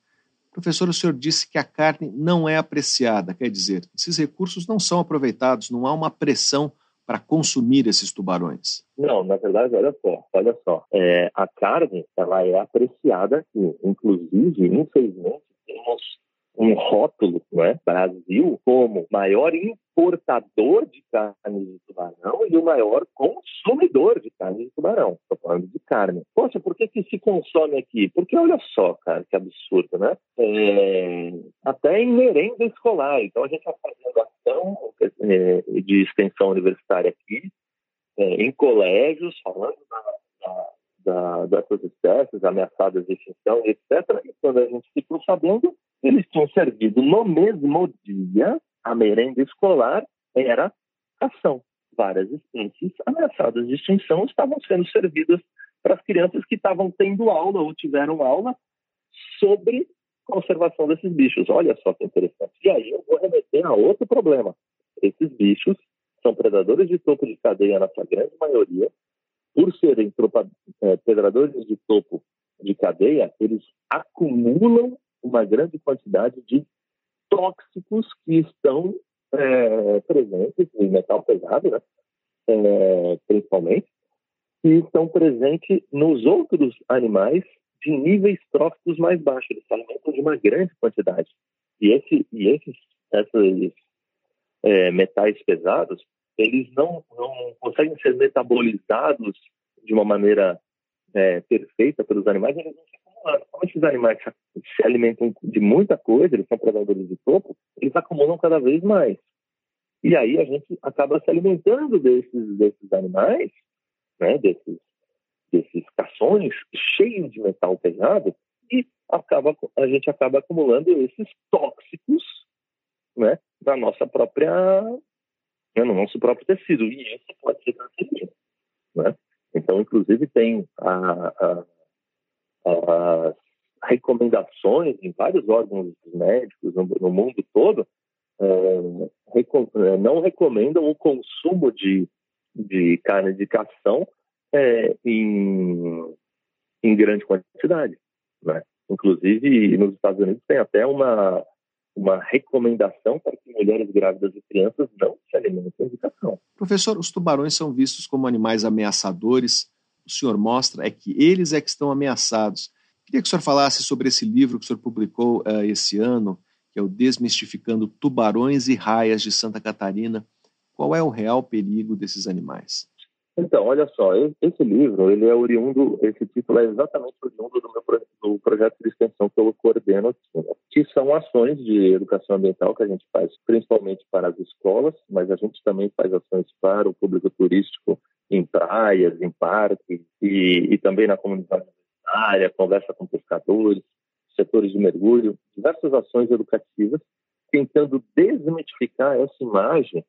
Professor, o senhor disse que a carne não é apreciada, quer dizer, esses recursos não são aproveitados, não há uma pressão para consumir esses tubarões? Não, na verdade, olha só, olha só, é, a carne ela é apreciada aqui, inclusive, infelizmente, temos um rótulo, não é? Brasil como maior importador de carne de tubarão e o maior consumidor de carne de tubarão. Estou falando de carne. Poxa, por que, que se consome aqui? Porque olha só, cara, que absurdo, né? É... Até em merenda escolar. Então a gente está fazendo ação é, de extensão universitária aqui, é, em colégios, falando da, da da, dessas espécies ameaçadas de extinção, etc. E quando a gente ficou sabendo, eles tinham servido no mesmo dia, a merenda escolar era ação. Várias espécies ameaçadas de extinção estavam sendo servidas para as crianças que estavam tendo aula ou tiveram aula sobre conservação desses bichos. Olha só que interessante. E aí eu vou remeter a outro problema. Esses bichos são predadores de topo de cadeia na sua grande maioria, por serem é, predadores de topo de cadeia, eles acumulam uma grande quantidade de tóxicos que estão é, presentes em metal pesado, né? É, principalmente, que estão presentes nos outros animais de níveis tróficos mais baixos. Eles se alimentam de uma grande quantidade. E, esse, e esses, esses é, metais pesados eles não, não conseguem ser metabolizados de uma maneira é, perfeita pelos animais, eles vão se Como esses animais se alimentam de muita coisa, eles são predadores de topo, eles acumulam cada vez mais. E aí a gente acaba se alimentando desses, desses animais, né, desses, desses cações cheios de metal pesado, e acaba, a gente acaba acumulando esses tóxicos né, na nossa própria né, no nosso próprio tecido. E isso pode ser cancerígeno. Né? Então, inclusive, tem a, a, as recomendações em vários órgãos médicos no, no mundo todo é, não recomendam o consumo de, de carne de cação é, em, em grande quantidade. Né? Inclusive, nos Estados Unidos tem até uma, uma recomendação para que mulheres grávidas e crianças não se alimentem de cação. Professor, os tubarões são vistos como animais ameaçadores. O senhor mostra é que eles é que estão ameaçados. Queria que o senhor falasse sobre esse livro que o senhor publicou uh, esse ano, que é o Desmistificando Tubarões e Raias de Santa Catarina. Qual é o real perigo desses animais? Então, olha só, esse livro, ele é oriundo, esse título é exatamente oriundo do meu do projeto de extensão que eu coordeno aqui, né? que são ações de educação ambiental que a gente faz principalmente para as escolas, mas a gente também faz ações para o público turístico em praias, em parques e, e também na comunidade universitária, conversa com pescadores, setores de mergulho, diversas ações educativas tentando desmitificar essa imagem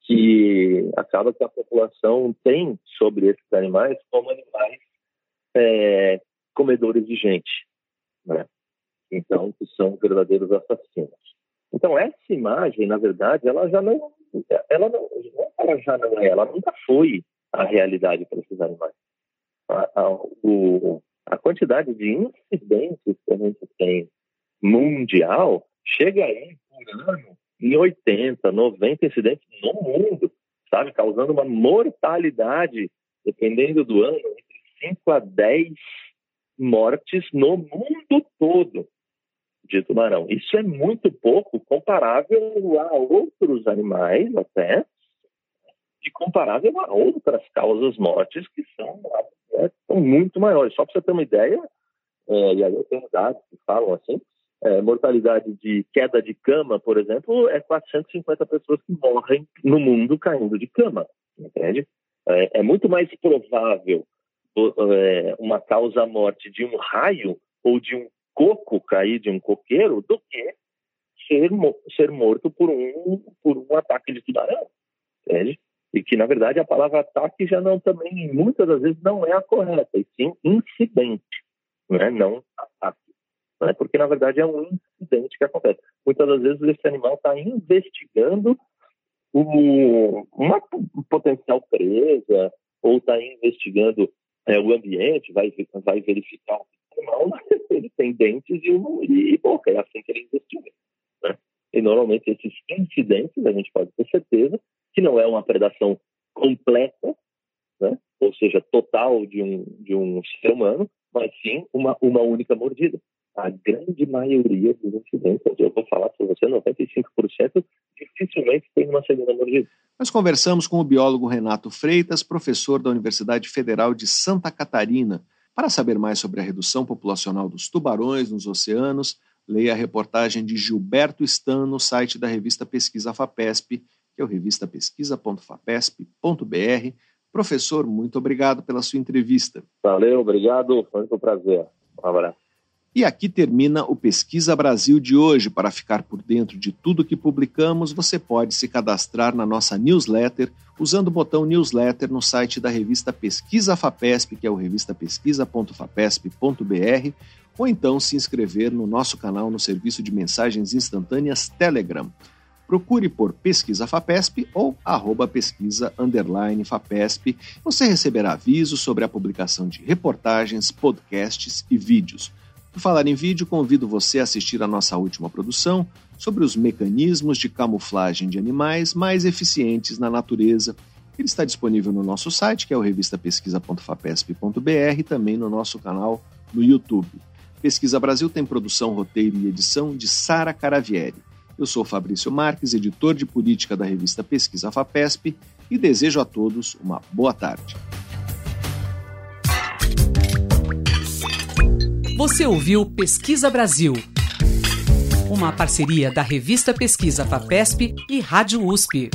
que acaba que a população tem sobre esses animais como animais é, comedores de gente, né? Então, que são verdadeiros assassinos. Então, essa imagem, na verdade, ela já não, ela não, ela já não é, ela nunca foi a realidade para esses animais. A, a, o, a quantidade de incidentes que a gente tem mundial chega aí por ano em 80, 90 incidentes no mundo, sabe? Causando uma mortalidade, dependendo do ano, entre 5 a 10 mortes no mundo todo de tubarão. Isso é muito pouco comparável a outros animais até, e comparável a outras causas mortes que são, é, são muito maiores. Só para você ter uma ideia, é, e aí eu tenho dados que falam assim, é, mortalidade de queda de cama, por exemplo, é 450 pessoas que morrem no mundo caindo de cama, entende? É, é muito mais provável é, uma causa-morte de um raio ou de um coco cair de um coqueiro do que ser, ser morto por um, por um ataque de tubarão, entende? E que, na verdade, a palavra ataque já não também, muitas das vezes, não é a correta, e sim incidente, né? não ataque né? porque na verdade é um incidente que acontece. Muitas das vezes esse animal está investigando o, uma potencial presa ou está investigando é, o ambiente, vai, vai verificar o animal, mas ele tem dentes e, e boca, é assim que ele investiga. Né? E normalmente esses incidentes a gente pode ter certeza que não é uma predação completa, né? ou seja, total de um, de um ser humano, mas sim uma, uma única mordida a grande maioria dos incidentes, eu vou falar para você, 95% dificilmente tem uma segunda mordida. Nós conversamos com o biólogo Renato Freitas, professor da Universidade Federal de Santa Catarina. Para saber mais sobre a redução populacional dos tubarões nos oceanos, leia a reportagem de Gilberto Stan no site da revista Pesquisa FAPESP, que é o revistapesquisa.fapesp.br. Professor, muito obrigado pela sua entrevista. Valeu, obrigado, foi um prazer. Um abraço. E aqui termina o Pesquisa Brasil de hoje. Para ficar por dentro de tudo que publicamos, você pode se cadastrar na nossa newsletter usando o botão newsletter no site da revista Pesquisa FAPESP, que é o revistapesquisa.fapesp.br, ou então se inscrever no nosso canal no serviço de mensagens instantâneas Telegram. Procure por Pesquisa FAPESP ou arroba pesquisa underline FAPESP. Você receberá avisos sobre a publicação de reportagens, podcasts e vídeos. Por falar em vídeo, convido você a assistir a nossa última produção sobre os mecanismos de camuflagem de animais mais eficientes na natureza. Ele está disponível no nosso site, que é o revistapesquisa.fapesp.br, e também no nosso canal no YouTube. Pesquisa Brasil tem produção, roteiro e edição de Sara Caravieri. Eu sou Fabrício Marques, editor de política da revista Pesquisa FAPESP, e desejo a todos uma boa tarde. Você ouviu Pesquisa Brasil, uma parceria da revista Pesquisa FAPESP e Rádio USP.